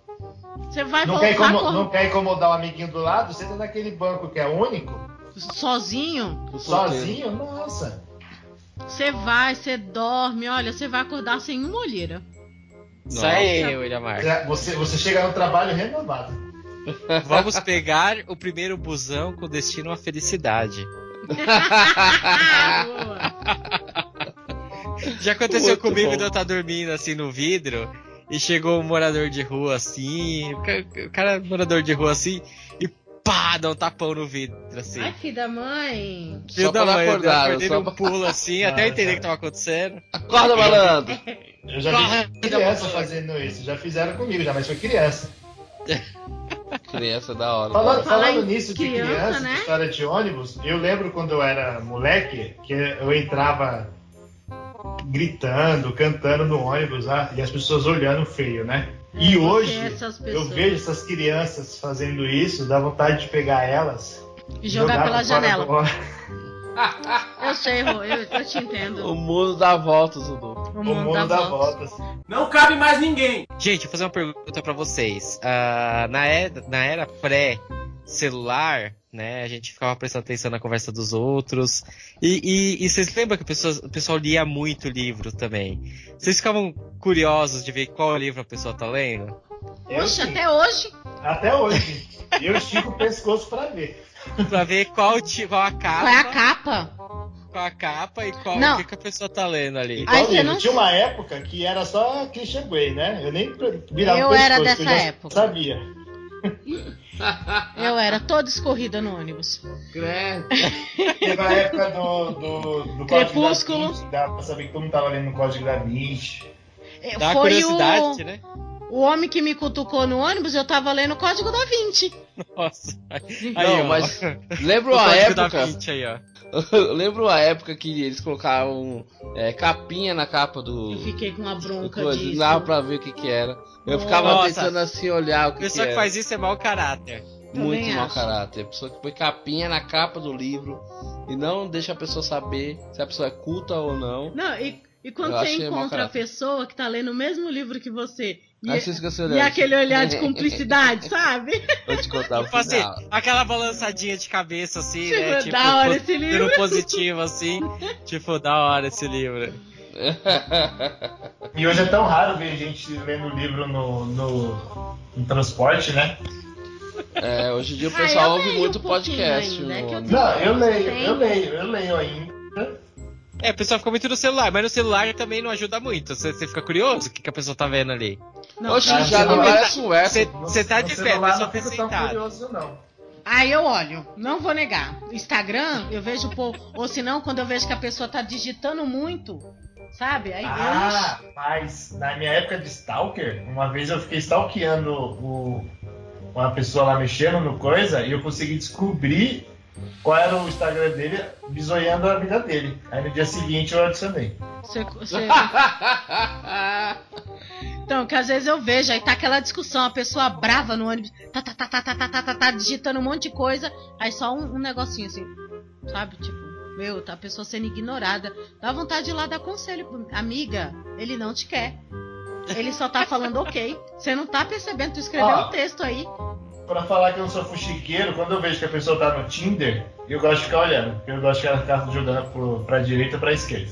Você vai Não quer, cor- não quer incomodar o amiguinho do lado? Senta naquele banco que é único, sozinho, sozinho, nossa. você vai, você dorme, olha, você vai acordar sem uma olheira. Isso aí, William Marcos. Já- Você, você chega no trabalho renovado. Vamos pegar o primeiro busão com destino à felicidade. Boa. Já aconteceu Muito comigo bom. de eu estar dormindo assim no vidro e chegou um morador de rua assim, o ca- o cara morador de rua assim e pá, dá um tapão no vidro assim. Ai, filho da mãe. Só Filho da quando mãe, eu acordaram, acordei só num pra- pulo assim, até Ah, eu entender o cara. que tava acontecendo. Acorda, malandro! Eu já Corre, vi criança fazendo isso, já fizeram comigo, já, mas foi criança. Criança da hora. Falando, falando nisso de criança, criança, né? de história de ônibus, eu lembro quando eu era moleque, que eu entrava gritando, cantando no ônibus, ah, e as pessoas olhando feio, né? E Porque hoje eu vejo essas crianças fazendo isso, dá vontade de pegar elas E jogar pela pra fora janela. Eu sei, Rô, eu, eu te O entendo. mundo dá voltas, Dudu. O O mundo dá voltas. Não cabe mais ninguém. Gente, vou fazer uma pergunta pra vocês. Ah, na era, na era pré-celular, né, a gente ficava prestando atenção na conversa dos outros. E, e- e vocês lembram que o pessoa- o pessoal lia muito livro também? Vocês ficavam curiosos de ver qual livro a pessoa tá lendo? Eu Poxa, até hoje. até hoje. Eu estico o pescoço pra ver. Pra ver qual, qual a capa, Qual é a capa? qual a capa e qual Não. o que, que a pessoa tá lendo ali. Você livro? não- Tinha uma época que era só Christian Grey, né? Eu nem virava Eu o pescoço, era eu dessa já época. Sabia. Eu era toda escorrida no ônibus. Credo. Teve a época do, do, do Crepúsculo. Código da Vinci, dá pra saber que todo mundo tava lendo o Código da Vinci. É, Dá uma Foi curiosidade, o, né? o homem que me cutucou no ônibus, eu tava lendo o Código da Vinci. Nossa. Aí, Não, ó. mas O lembra uma código da época. Vinci aí, ó. lembra uma época que eles colocavam é, capinha na capa do. Eu fiquei com uma bronca coisa, disso. não dava pra ver o que que era. Eu ficava Nossa. tentando assim olhar o A que, que pessoa que era. faz isso é mau caráter. Muito Também mau acho. caráter. A pessoa que põe capinha na capa do livro e não deixa a pessoa saber se a pessoa é culta ou não. Não, e, e quando Eu você encontra a pessoa que tá lendo o mesmo livro que você. E, e aquele olhar de cumplicidade, sabe? Vou te contar o Tipo assim, aquela balançadinha de cabeça assim, Tipo, né? Tipo, da hora esse livro. positivo assim. tipo, da hora esse livro. E hoje é tão raro ver gente lendo livro no, no, no transporte, né? É, hoje em dia o Ah, pessoal eu ouve muito um podcast. ainda, é que eu. Não, eu leio, eu leio, eu leio ainda. É, a pessoa fica muito no celular, mas no celular também não ajuda muito. Você, você fica curioso o que, que a pessoa tá vendo ali. Não, Oxe, cara, já não, parece um F. Você, você tá de pé, a celular pessoa não tá fico tão sentada. curioso, não. Aí eu olho, não vou negar. Instagram, eu vejo pô, ou se não, quando eu vejo que a pessoa tá digitando muito, sabe? Aí Ah, mas na minha época de Stalker, uma vez eu fiquei stalkeando o, uma pessoa lá mexendo no coisa e eu consegui descobrir qual era o Instagram dele, bisoiando a vida dele. Aí no dia seguinte eu adicionei. Você, você- Então, que às vezes eu vejo, aí tá aquela discussão, a pessoa brava no ônibus, tá, tá, tá, tá, tá, tá, tá, tá, tá, digitando um monte de coisa, aí só um, um negocinho assim, sabe? Tipo, meu, tá a pessoa sendo ignorada. Dá vontade de ir lá dar conselho. Amiga, ele não te quer. Ele só tá falando ok. Você não tá percebendo, tu escreveu Ó. um texto aí. Pra falar que eu não sou fuxiqueiro, quando eu vejo que a pessoa tá no Tinder, eu gosto de ficar olhando. Porque eu gosto que ela ficar jogando pro, pra direita ou pra esquerda.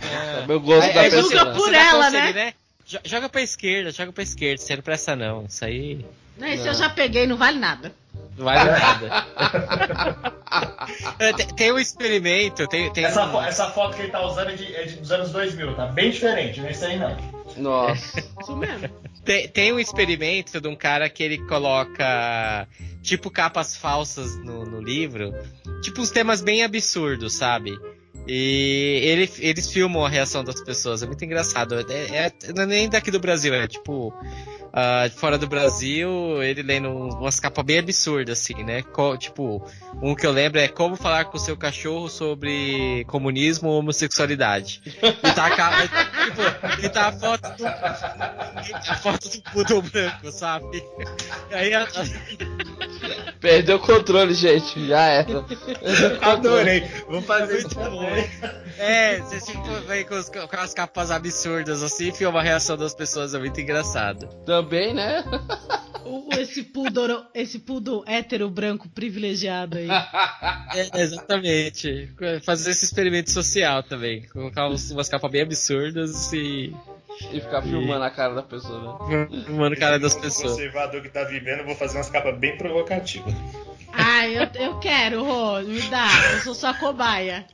É meu gosto Aí- da julga pessoa. por Você dá ela, né? Jo- Joga pra esquerda, joga pra esquerda, você não presta não. Isso aí Né, Esse Não. eu já peguei, não vale nada. não vale nada. É, tem, tem um experimento, tem, tem Essa, um- fo- essa foto que ele tá usando é, de, é de- dos anos 2000, tá bem diferente, não é isso aí não. Nossa. Isso mesmo. Tem, tem um experimento de um cara que ele coloca tipo capas falsas no, no livro, tipo uns temas bem absurdos, sabe? E ele, eles filmam a reação das pessoas, é muito engraçado. É, é- não é nem daqui do Brasil, é tipo. ah, fora do Brasil, ele lendo umas capas bem absurdas, assim, né? Co- tipo, um que eu lembro é como falar com o seu cachorro sobre comunismo ou homossexualidade. E tá a, capa, tipo, e tá a foto do, a foto do poodle branco, sabe? E aí a- Perdeu o controle, gente. Já era. Adorei, vou fazer Muito isso também. É, você tipo, vem com, os- com as capas absurdas assim, filma a reação das pessoas, é muito engraçado. Também, né? O- esse pudor, esse pudo hétero branco privilegiado aí. É, exatamente. Fazer esse experimento social também. Colocar umas capas bem absurdas e. E ficar filmando a cara da pessoa, né? Filmando a cara das O pessoas. conservador que tá vivendo, eu vou fazer umas capas bem provocativas. Ai, eu, eu quero, Rô, me dá. Eu sou sua cobaia.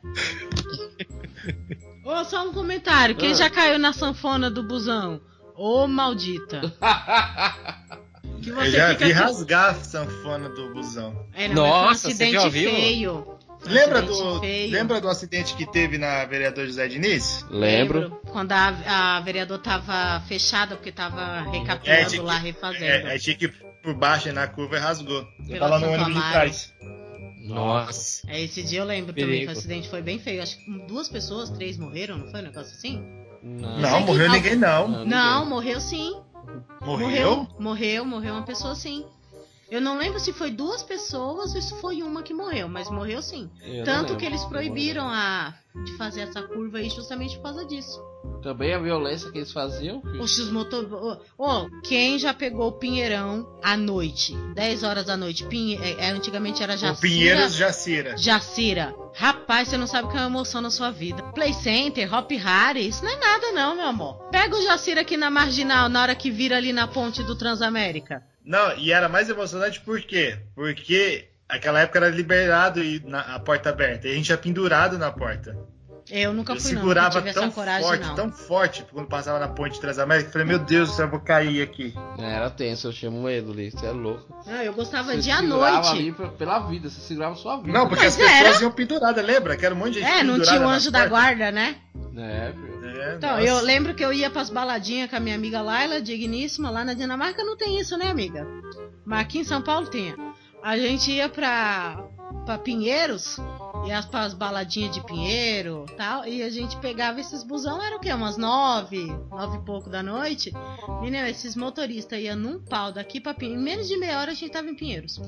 Ô, só um comentário. Quem Ah. já caiu na sanfona do busão? Ô, maldita. Que Eu você já fica vi com- rasgar a sanfona do busão. É, não, Nossa, um você viu acidente ao vivo? feio. Lembra do, feio. lembra do acidente que teve na vereador José Diniz? Lembro. Quando a, a vereador tava fechada porque tava recapitulando É, lá, refazendo. É, aí tinha que ir por baixo na curva e rasgou. Eu tava no ônibus de trás. Nossa. É, esse dia eu lembro também que Perigo. o acidente foi bem feio. Acho que duas pessoas, três morreram, não foi um negócio assim? Não. Não, morreu ninguém não. Não, Não, ninguém. morreu sim. Morreu? Morreu, morreu uma pessoa sim. Eu não lembro se foi duas pessoas ou se foi uma que morreu, mas morreu sim. Eu Tanto que eles proibiram a de fazer essa curva aí justamente por causa disso. Também a violência que eles faziam. Oxe, os motor... Ô, ô, quem já pegou o Pinheirão à noite? 10 horas da noite. Pinhe... é, é, antigamente era O Jacira. Pinheiros Jacira. Jacira. Rapaz, você não sabe o que é uma emoção na sua vida. Play Center, Hop Harry, isso não é nada não, meu amor. Pega o Jacira aqui na Marginal, na hora que vira ali na ponte do Transamérica. Não, e era mais emocionante por quê? Porque aquela época era liberado e na, a porta aberta. E a gente ia pendurado na porta. Eu nunca Eu fui não, segurava nunca tive tão essa coragem forte, não. tão forte, quando passava na ponte Transamérica, eu falei, meu Deus do céu, eu vou cair aqui. É, Era tenso, eu tinha medo ali. Você é louco. Não, eu gostava Você de à segurava noite. ali pela vida, você segurava sua vida. Não, porque Mas as pessoas era. iam penduradas, lembra? Que era um monte de gente É, não pendurada tinha o anjo da guarda, né? É. É, Então, nossa. eu lembro que eu ia pras baladinhas com a minha amiga Laila, digníssima, lá na Dinamarca não tem isso, né, amiga? Mas aqui em São Paulo tinha. A gente ia pra, pra Pinheiros, ia pras baladinhas de Pinheiro tal, e a gente pegava esses busão, era o quê? Umas nove, nove e pouco da noite. Menina, esses motoristas iam num pau daqui pra Pinheiros. Em menos de meia hora a gente tava em Pinheiros.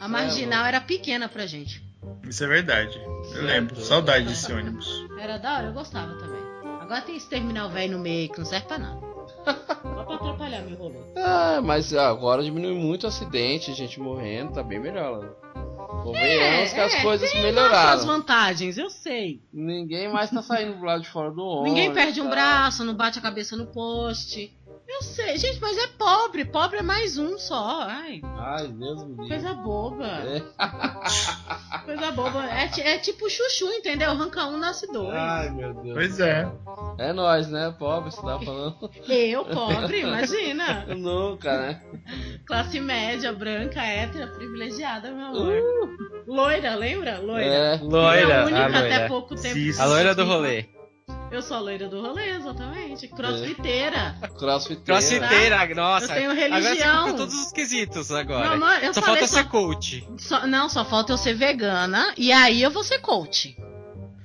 A marginal era pequena pra gente. Isso é verdade. Eu lembro. Saudade desse ônibus. Era da hora, eu gostava também. Agora tem esse terminal velho no meio que não serve pra nada. Só pra atrapalhar meu rolê. Ah, mas agora diminui muito o acidente, gente morrendo, tá bem melhor lá. Convenhamos que as coisas É, tem melhoraram. Suas vantagens, eu sei. Ninguém mais tá saindo do lado de fora do ônibus. Ninguém perde um tá? braço, não bate a cabeça no poste. Eu sei, gente, mas é pobre. Pobre é mais um só. Ai, Ai, Deus me livre. coisa boba. É. Coisa boba. É, é tipo chuchu, entendeu? Arranca um, nasce dois. Ai, meu Deus. Pois é. É nós, né? Pobre, você tá falando. Eu, pobre, imagina. Nunca, né? Classe média, branca, hétera, privilegiada, meu amor. Loira, lembra? Loira. Uh. É. Loira, a única a loira. até pouco tempo. Sim, A loira do rolê. Eu sou a loira do rolê, exatamente. Crossfiteira. Crossfiteira. Crossfiteira, nossa. Eu tenho Agora você religião. cumpriu todos os quesitos agora. amor, eu só falta só- ser coach. só- não, só falta eu ser vegana e aí eu vou ser coach.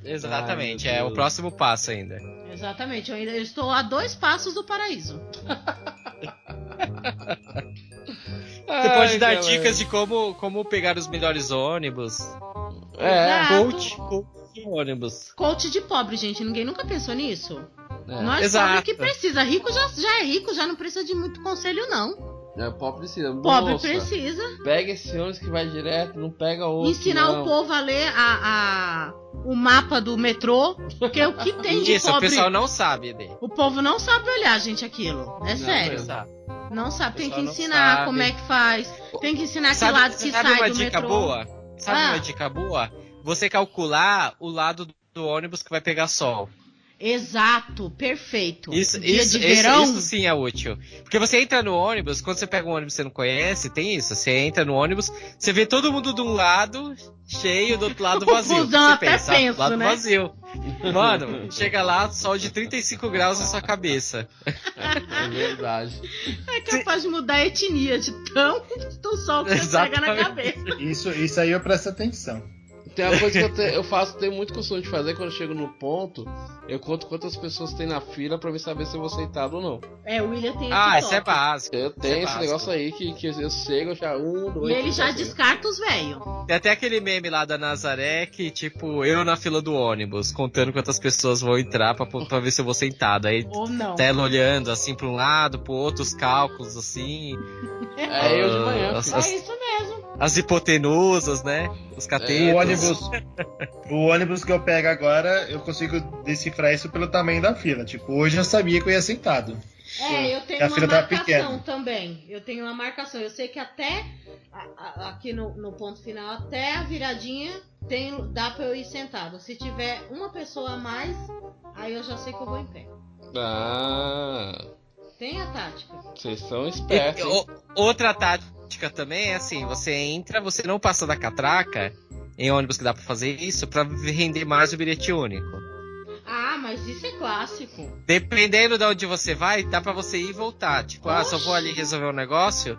Exatamente, Ai, é o próximo passo ainda. Exatamente, eu ainda eu estou a dois passos do paraíso. Você pode dar dicas de como, como pegar os melhores ônibus. É. Exato. Coach, coach de ônibus. Coach de pobre, gente, ninguém nunca pensou nisso? É. Nós Exato. pobre que precisa, rico já, já é rico, já não precisa de muito conselho não. É, pobre precisa. Pobre Moça, precisa. Pega esse ônibus que vai direto, não pega outro. Ensinar não. o povo a ler a, a- o mapa do metrô, porque o que tem de Isso, o pobre... pessoal não sabe, né? O povo não sabe olhar, gente, aquilo. É Não, sério. Exato. Não sabe, tem que ensinar como é que faz. Tem que ensinar que Sabe, lado que sabe sai uma do dica metrô. boa? Sabe Ah. uma dica boa? Você calcular o lado do- do ônibus que vai pegar sol. Exato, perfeito. Isso, Dia isso, de isso, verão, isso sim é útil. Porque você entra no ônibus, quando você pega um ônibus que você não conhece, tem isso. Você entra no ônibus, você vê todo mundo de um lado cheio, do outro lado O vazio. busão você até pensa, penso, lado né? vazio. Mano, chega lá, sol de 35 graus na sua cabeça. É verdade. é capaz de mudar a etnia de tão do sol que você pega na cabeça. Isso, isso aí eu presto atenção. Tem uma coisa que eu, te- eu faço, tenho muito costume de fazer quando eu chego no ponto, eu conto quantas pessoas tem na fila pra ver saber se eu vou aceitado ou não. É, o William tem Ah, isso é básico. Eu tenho é esse básico. negócio aí que, que eu chego, eu já um, dois. E ele já descarta os velhos. Tem até aquele meme lá da Nazaré que, tipo, eu na fila do ônibus, contando quantas pessoas vão entrar pra, pra ver se eu vou sentado. Aí Ou não. tela olhando assim pra um lado, pro outro, os cálculos assim. É eu de manhã. As, filho. É as, isso mesmo. as hipotenusas, né? Os catetos. O ônibus, o ônibus que eu pego agora, eu consigo decifrar isso pelo tamanho da fila. Tipo, hoje eu sabia que eu ia sentado. É, eu tenho A uma fila marcação também. Eu tenho uma marcação. Eu sei que até aqui no, no ponto final, até a viradinha, tem, dá pra eu ir sentado. Se tiver uma pessoa a mais, aí eu já sei que eu vou em pé. Ah, Tem a tática. vocês são E- espertos. hein? o- outra tática também é assim, você entra, você não passa da catraca em ônibus que dá pra fazer isso pra render mais o bilhete único. Ah, mas isso é clássico. Dependendo de onde você vai, dá pra você ir e voltar. Tipo, ah, só vou ali resolver um negócio,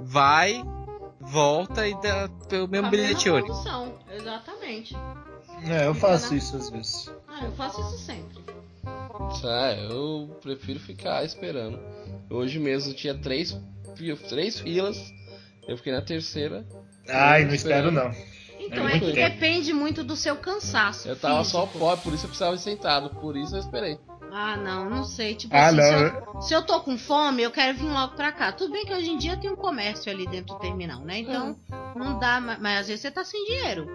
vai, volta e dá pelo mesmo A bilhete mesma único. condução, Exatamente. É, eu faço isso às vezes. Ah, eu faço isso sempre. É, eu prefiro ficar esperando. Hoje mesmo tinha três, três filas, eu fiquei na terceira. Ai, não espero não. Então, É é, que tempo. depende muito do seu cansaço. Eu tava só físico. pobre, por isso eu precisava ir sentado, por isso eu esperei. Ah, não, não sei. Tipo Ah, assim, não. se, eu, se eu tô com fome, eu quero vir logo pra cá. Tudo bem que hoje em dia tem um comércio ali dentro do terminal, né? Então, não dá, ma- mas às vezes você tá sem dinheiro.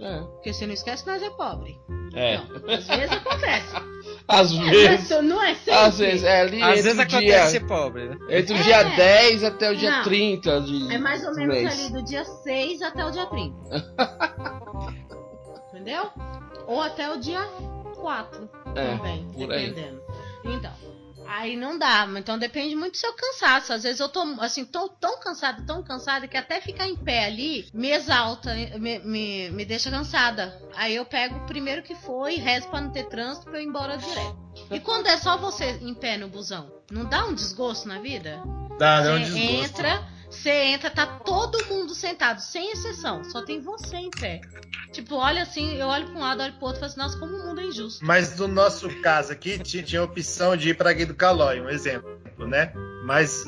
É. Porque você não esquece que nós é pobre. É. Então, às vezes acontece. Às é, vezes. não é sempre. Às vezes, é ali Às vezes acontece dia. ser pobre, né? Entre o É. dia 10 até o dia Não. 30 de. É mais ou do menos mês. ali do dia 6 até o dia 30. Entendeu? Ou até o dia 4 É, também, por aí. dependendo. Então, aí não dá, então depende muito do seu cansaço. Às vezes eu tô assim, tô tão cansada, tão cansada que até ficar em pé ali me exalta, me, me, me deixa cansada. Aí eu pego o primeiro que foi, rezo pra não ter trânsito pra eu ir embora direto. E quando é só você em pé no busão, não dá um desgosto na vida? Dá, dá um desgosto. entra, você entra, tá todo mundo sentado, sem exceção. Só tem você em pé. Tipo, olha assim, eu olho pra um lado, olho pro outro e falo assim, nossa, como o mundo é injusto. Mas no nosso caso aqui, ti- tinha opção de ir para Guia do Calói, um exemplo, né? Mas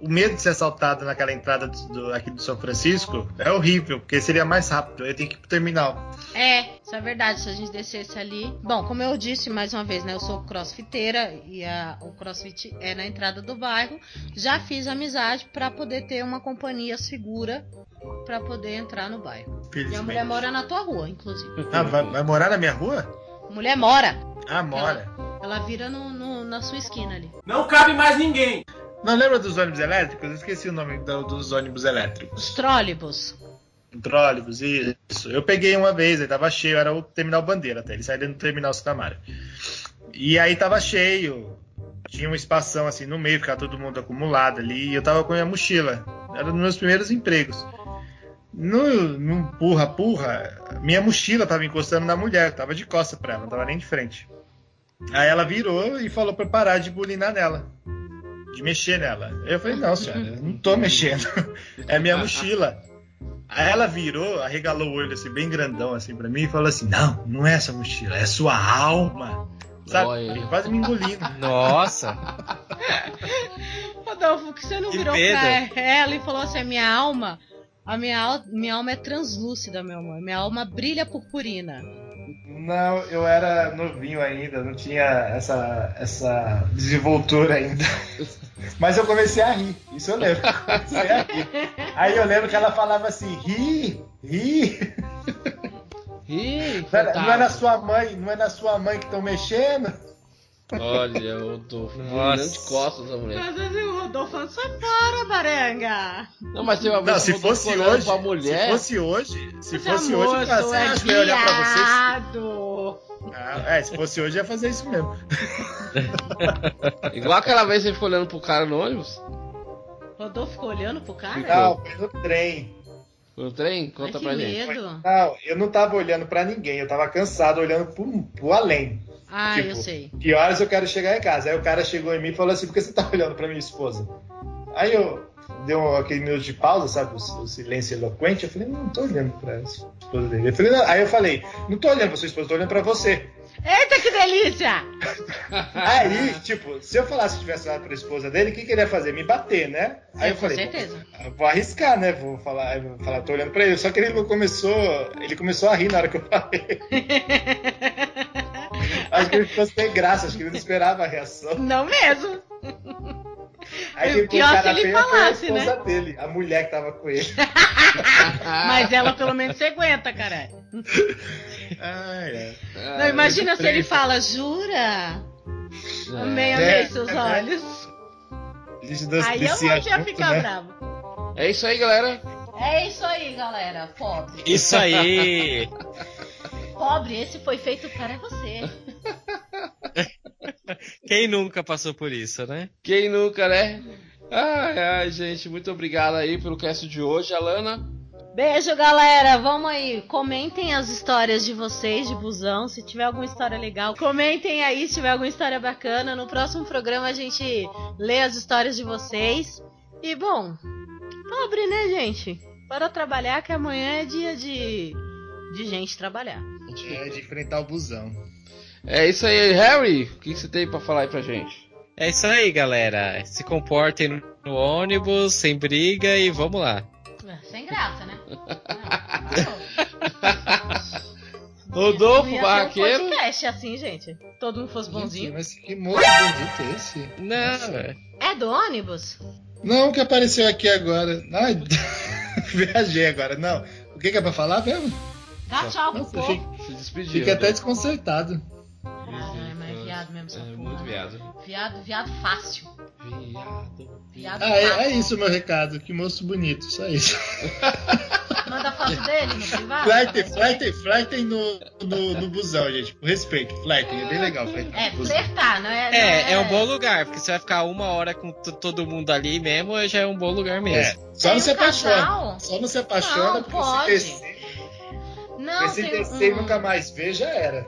o, o medo de ser assaltado naquela entrada do, do- aqui do São Francisco é horrível, porque seria mais rápido. Eu tenho que ir pro terminal. É, isso é verdade, se a gente descesse ali. Bom, como eu disse mais uma vez, né? Eu sou crossfiteira e a, o crossfit é na entrada do bairro. Já fiz amizade pra poder ter uma companhia segura pra poder entrar no bairro. E a mulher mora na tua rua, inclusive. Ah, vai, vai morar na minha rua? Mulher mora. Ah, mora. Ela vira no, no- na sua esquina ali. Não cabe mais ninguém. Não lembra dos ônibus elétricos? Eu esqueci o nome do- dos ônibus elétricos. Os trólebus. Trólebus, isso. Eu peguei uma vez, aí tava cheio, era o terminal Bandeira até. Ele saía no terminal Santa Mária. E aí tava cheio. Tinha um espação assim no meio, ficava todo mundo acumulado ali. E eu tava com a minha mochila. Era um dos meus primeiros empregos. No, no empurra-purra, minha mochila tava encostando na mulher, tava de costa pra ela, não tava nem de frente. Aí ela virou e falou pra parar de bulinar nela. De mexer nela. Eu falei, não, senhora, eu não tô mexendo. É minha mochila. Aí ela virou, arregalou o olho assim, bem grandão assim pra mim e falou assim: Não, não é essa mochila, é sua alma. Sabe? Quase me engolindo. Nossa! Rodolfo, que você não Que virou medo. pra ela e falou assim: a minha alma. A minha, al- minha alma é translúcida, meu amor. Minha alma brilha purpurina. Não, eu era novinho ainda, não tinha essa, essa desenvoltura ainda. Mas eu comecei a rir, isso eu lembro. Comecei a rir. Aí eu lembro que ela falava assim: ri, ri. Ih, Não é, não é na sua mãe, não é na sua mãe que estão mexendo. Olha, eu tô Nossa. virando de costas a mulher. Às vezes o Rodolfo falando, sai fora, baranga. Não, mas uma Não, se eu fosse hoje, pra mulher. se fosse hoje, se Mas, fosse amor, hoje, eu você é acha que eu ia olhar pra vocês? Ah, é, se fosse hoje, eu ia fazer isso mesmo. Igual aquela vez que você ficou olhando pro cara no ônibus. Rodolfo ficou olhando pro cara? Não, foi no trem. Foi no trem? Ai, Conta que pra gente. medo. Não, eu não tava olhando pra ninguém, eu tava cansado olhando pro, pro além. Ah, Tipo, eu sei. Que horas eu quero chegar em casa? Aí o cara chegou em mim e falou assim: por que você tá olhando pra minha esposa? Aí eu dei um, aquele minuto de pausa, sabe? O, o silêncio eloquente. Eu falei: não, não tô olhando pra esposa dele. Eu falei, não. Aí eu falei: não tô olhando pra sua esposa, tô olhando pra você. Eita, que delícia! Aí, tipo, se eu falasse que tivesse olhado pra esposa dele, o que, que ele ia fazer? Me bater, né? Aí eu com falei: certeza. Eu Vou arriscar, né? Vou falar, eu vou falar, tô olhando pra ele. Só que ele não começou. Ele começou a rir na hora que eu falei. acho que ele ficou sem graça, acho que ele não esperava a reação. Não mesmo. Aí quem Pior pôs se cara ele feia foi a falasse, esposa dele, a mulher que tava com ele. Mas ela pelo menos você aguenta, caralho. Ai, é. Não, imagina se ele fala, jura? Amei, amei É, seus é. olhos. Aí eu não ia junto, ficar né? bravo. É isso aí, galera. É isso aí, galera. Pobre. Isso aí! Pobre, esse foi feito para você. Quem nunca passou por isso, né? Quem nunca, né? Ai, ai, gente, muito obrigado aí pelo cast de hoje, Alana. Beijo, galera. Vamos aí. Comentem as histórias de vocês de busão. Se tiver alguma história legal, comentem aí se tiver alguma história bacana. No próximo programa a gente lê as histórias de vocês. E bom, pobre, né, gente? Para trabalhar, que amanhã é dia de, de gente trabalhar. É, de enfrentar o busão. É isso aí, Harry. O que você tem pra falar aí pra gente? É isso aí, galera. Se comportem no ônibus, sem briga e vamos lá. Sem graça, né? Rodolfo Não ser um Barraqueiro. podcast assim, gente. Todo mundo fosse bonzinho. Mas que moço bonito é esse? Não, é. É do ônibus? Não, que apareceu aqui agora. Ai, viajei agora. Não. O que, que é pra falar mesmo? Dá tchau pro povo. fiquei, Se despedir. fiquei até Rodolfo. desconcertado. Mas viado mesmo, essa É porra. muito viado. Viado, viado fácil. Viado. Viado Ah, é, fácil. é isso o meu recado. Que moço bonito, só isso. Manda foto dele no privado. Flertem, flertem, flertem no, no, no busão, gente. Por respeito, flertem. É bem legal flertar É, flertar, não é? não É, é um bom lugar, porque você vai ficar uma hora com todo mundo ali mesmo, já é um bom lugar É, mesmo. só Tem não se apaixona. Só não se apaixona, Não, porque pode. se descer, Não, se descer um... nunca mais ver, já era.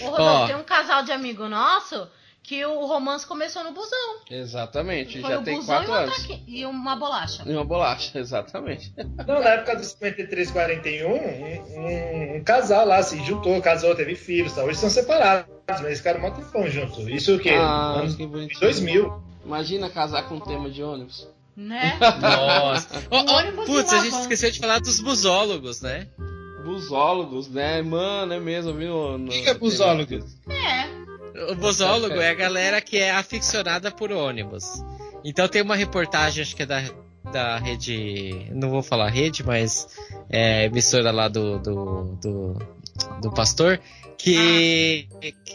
Ô, Rodolfo, Ó. tem um casal de amigo nosso que o romance começou no busão. Exatamente, Foi já o tem busão e, quatro um anos. e uma bolacha. E uma bolacha, exatamente. Não, na época do 5341, um, um, um casal lá se juntou, casou, teve filhos, tá? hoje são separados, mas eles ficaram um tempão junto. Isso o quê? Ah, Anos que bonitinho. 2000. Imagina casar com tema de ônibus. Né? Nossa. Ó, ó, ônibus putz, de a gente esqueceu de falar dos busólogos, né? Busólogos, né? Mano, é mesmo, viu? O que que é busólogo? É. O busólogo é a galera que é aficionada por ônibus. Então tem uma reportagem, acho que é da, da rede. Não vou falar rede, mas é emissora lá do, do, do, do pastor, que,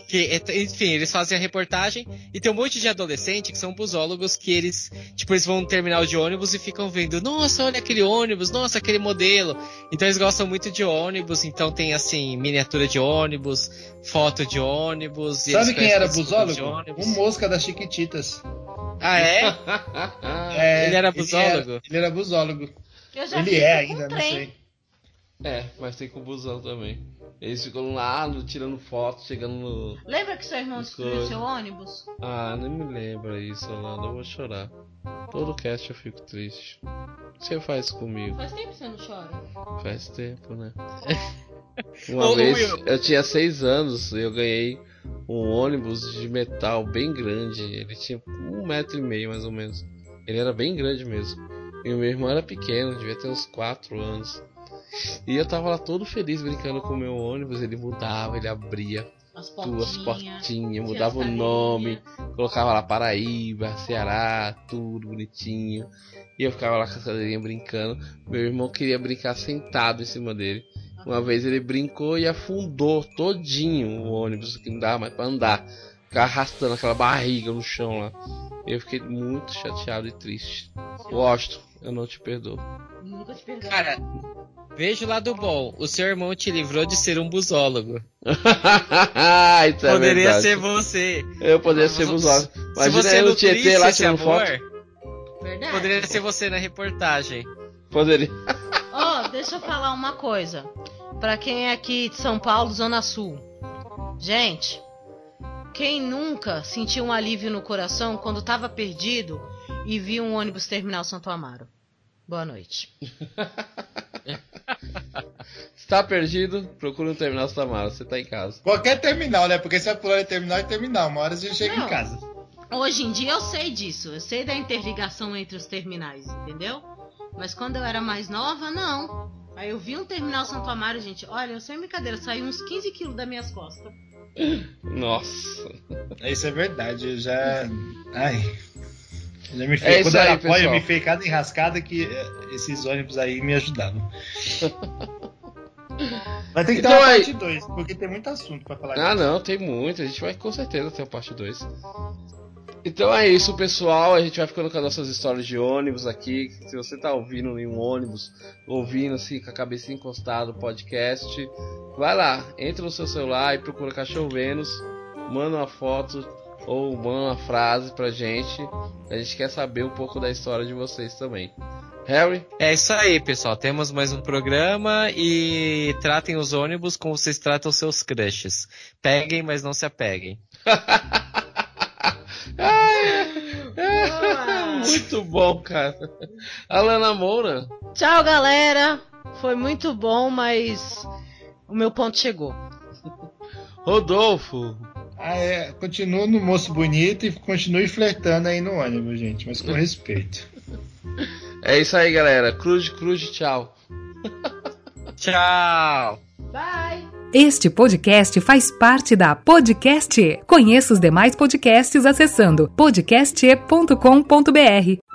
que, enfim, eles fazem a reportagem e tem um monte de adolescente que são busólogos que eles, tipo, eles vão no terminal de ônibus e ficam vendo, nossa, olha aquele ônibus, nossa, aquele modelo. Então eles gostam muito de ônibus, então tem assim, miniatura de ônibus, foto de ônibus. e Sabe quem era busólogo? Um mosca das Chiquititas. Ah, é? É, Ele era Ele busólogo? era, ele era busólogo. Eu já Ele é ainda, não sei. É, mas tem com busão também. Eles ficam lá no- tirando foto, chegando no. Lembra que seu irmão destruiu seu ônibus? Ah, nem me lembra isso, Orlando. Eu vou chorar. Todo cast eu fico triste. Você faz comigo. Faz tempo que você não chora. Faz tempo, né? Uma Ô, vez Will. eu tinha seis anos e eu ganhei um ônibus de metal bem grande. Ele tinha um metro e meio mais ou menos. Ele era bem grande mesmo. E o meu irmão era pequeno, devia ter uns quatro anos. E eu tava lá todo feliz brincando com o meu ônibus. Ele mudava, ele abria As duas portinhas. portinhas, mudava o nome, colocava lá Paraíba, Ceará, tudo bonitinho. E eu ficava lá com a cadeirinha brincando. Meu irmão queria brincar sentado em cima dele. Uma vez ele brincou e afundou todinho o ônibus, que não dava mais pra andar. Ficava arrastando aquela barriga no chão lá. Eu fiquei muito chateado e triste. Washington, eu não te perdoo. Nunca te perdoo. Cara, veja o lado bom. O seu irmão te livrou de ser um busólogo. Isso é Poderia verdade. ser você. Eu poderia ser Se busado. Se Imagina você eu no nutrisse Tietê lá tirando amor, foto. Verdade. poderia ser você na reportagem. Poderia. Ó, deixa eu falar uma coisa. Pra quem é aqui de São Paulo, Zona Sul. Gente, quem nunca sentiu um alívio no coração quando tava perdido e viu um ônibus terminal Santo Amaro? Boa noite. Se tá perdido, procura um terminal Samara, você tá em casa. Qualquer terminal, né? Porque você vai pular de terminal em terminal. Uma hora você chega Não. em casa. Hoje em dia eu sei disso, eu sei da interligação entre os terminais, entendeu? Mas quando eu era mais nova, não. Aí eu vi um terminal Santo Amaro, gente, olha, eu sem brincadeira, saiu uns 15 quilos das minhas costas. Nossa. Isso é verdade. Eu já. Ai. Já me É fei. isso Quando eu aí, era eu pessoal. me fei cada enrascada que esses ônibus aí me ajudavam. Vai ter que Então ter uma aí- parte 2, porque tem muito assunto pra falar. Ah, disso. não, tem muito. A gente vai com certeza ter a parte 2. Então é isso, pessoal. A gente vai ficando com as nossas histórias de ônibus aqui. Se você tá ouvindo em um ônibus, ouvindo assim, com a cabeça encostada no podcast, vai lá, entra no seu celular e procura Cachorro Vênus, manda uma foto ou manda uma frase pra gente. A gente quer saber um pouco da história de vocês também. Harry, É isso aí, pessoal. Temos mais um programa e tratem os ônibus como vocês tratam seus crushes. Peguem, mas não se apeguem. muito bom, cara. Alana Moura. Tchau, galera. Foi muito bom, mas o meu ponto chegou. Rodolfo. Ah, é. Continua no moço bonito e continue flertando aí no ônibus, gente. Mas com respeito. É isso aí, galera. Cruz, cruz, tchau. Tchau! Bye. Este podcast faz parte da Podcast. E. Conheça os demais podcasts acessando podcast.com.br.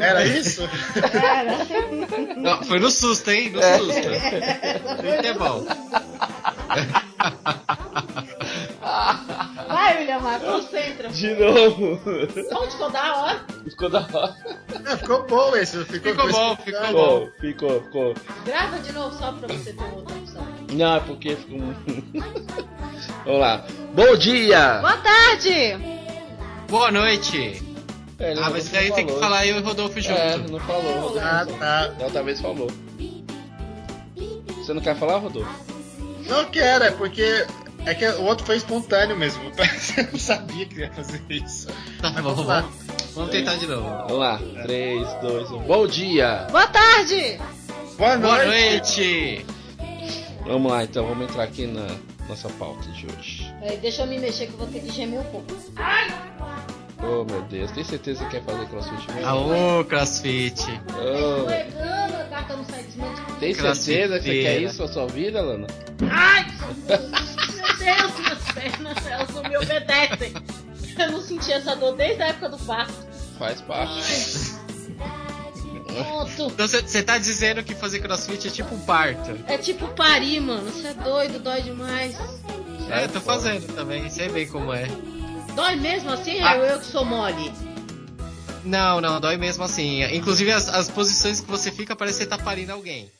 Era isso? Não, foi no susto, hein? No susto. Isso que é bom. Vai, William, concentra. De novo. Onde ficou da hora? Ficou da hora. Ficou bom esse. Ficou, Ficou bom, ficou bom. Ficou, ficou, ficou. Grava de novo só pra você ter outra opção. Não, é porque ficou. Vamos lá. Bom dia! Boa tarde! Boa noite! É, Ah, mas daí tem que falar eu e o Rodolfo junto. É, não falou. Ah, tá. Da outra vez falou. Você não quer falar, Rodolfo? Não quero, é porque. É que o outro foi espontâneo mesmo. Eu não sabia que ia fazer isso. Tá Mas bom, vamos lá. vamos, tentar de novo. Vamos lá. 3, 2, 1. Bom dia! Boa tarde! Boa Boa noite. noite! Vamos lá, então. Vamos entrar aqui na nossa pauta de hoje. Peraí, deixa eu me mexer que eu vou ter que gemer um pouco. Oh, meu Deus. Tem certeza que quer fazer crossfit mesmo? Aô, crossfit! Oh, não tem certeza que você quer isso na sua vida, Lana? Ai! Meu Deus, minhas pernas, elas não me obedecem. Eu não senti essa dor desde a época do parto. Faz parte. Pronto. Então você tá dizendo que fazer crossfit é tipo um parto? É tipo parir, mano. Você é doido, dói demais. É, eu tô fazendo também, sei bem como é. Dói mesmo assim? Ah. Ou eu que sou mole? Não, não, dói mesmo assim. Inclusive as, as posições que você fica parece que você tá parindo alguém.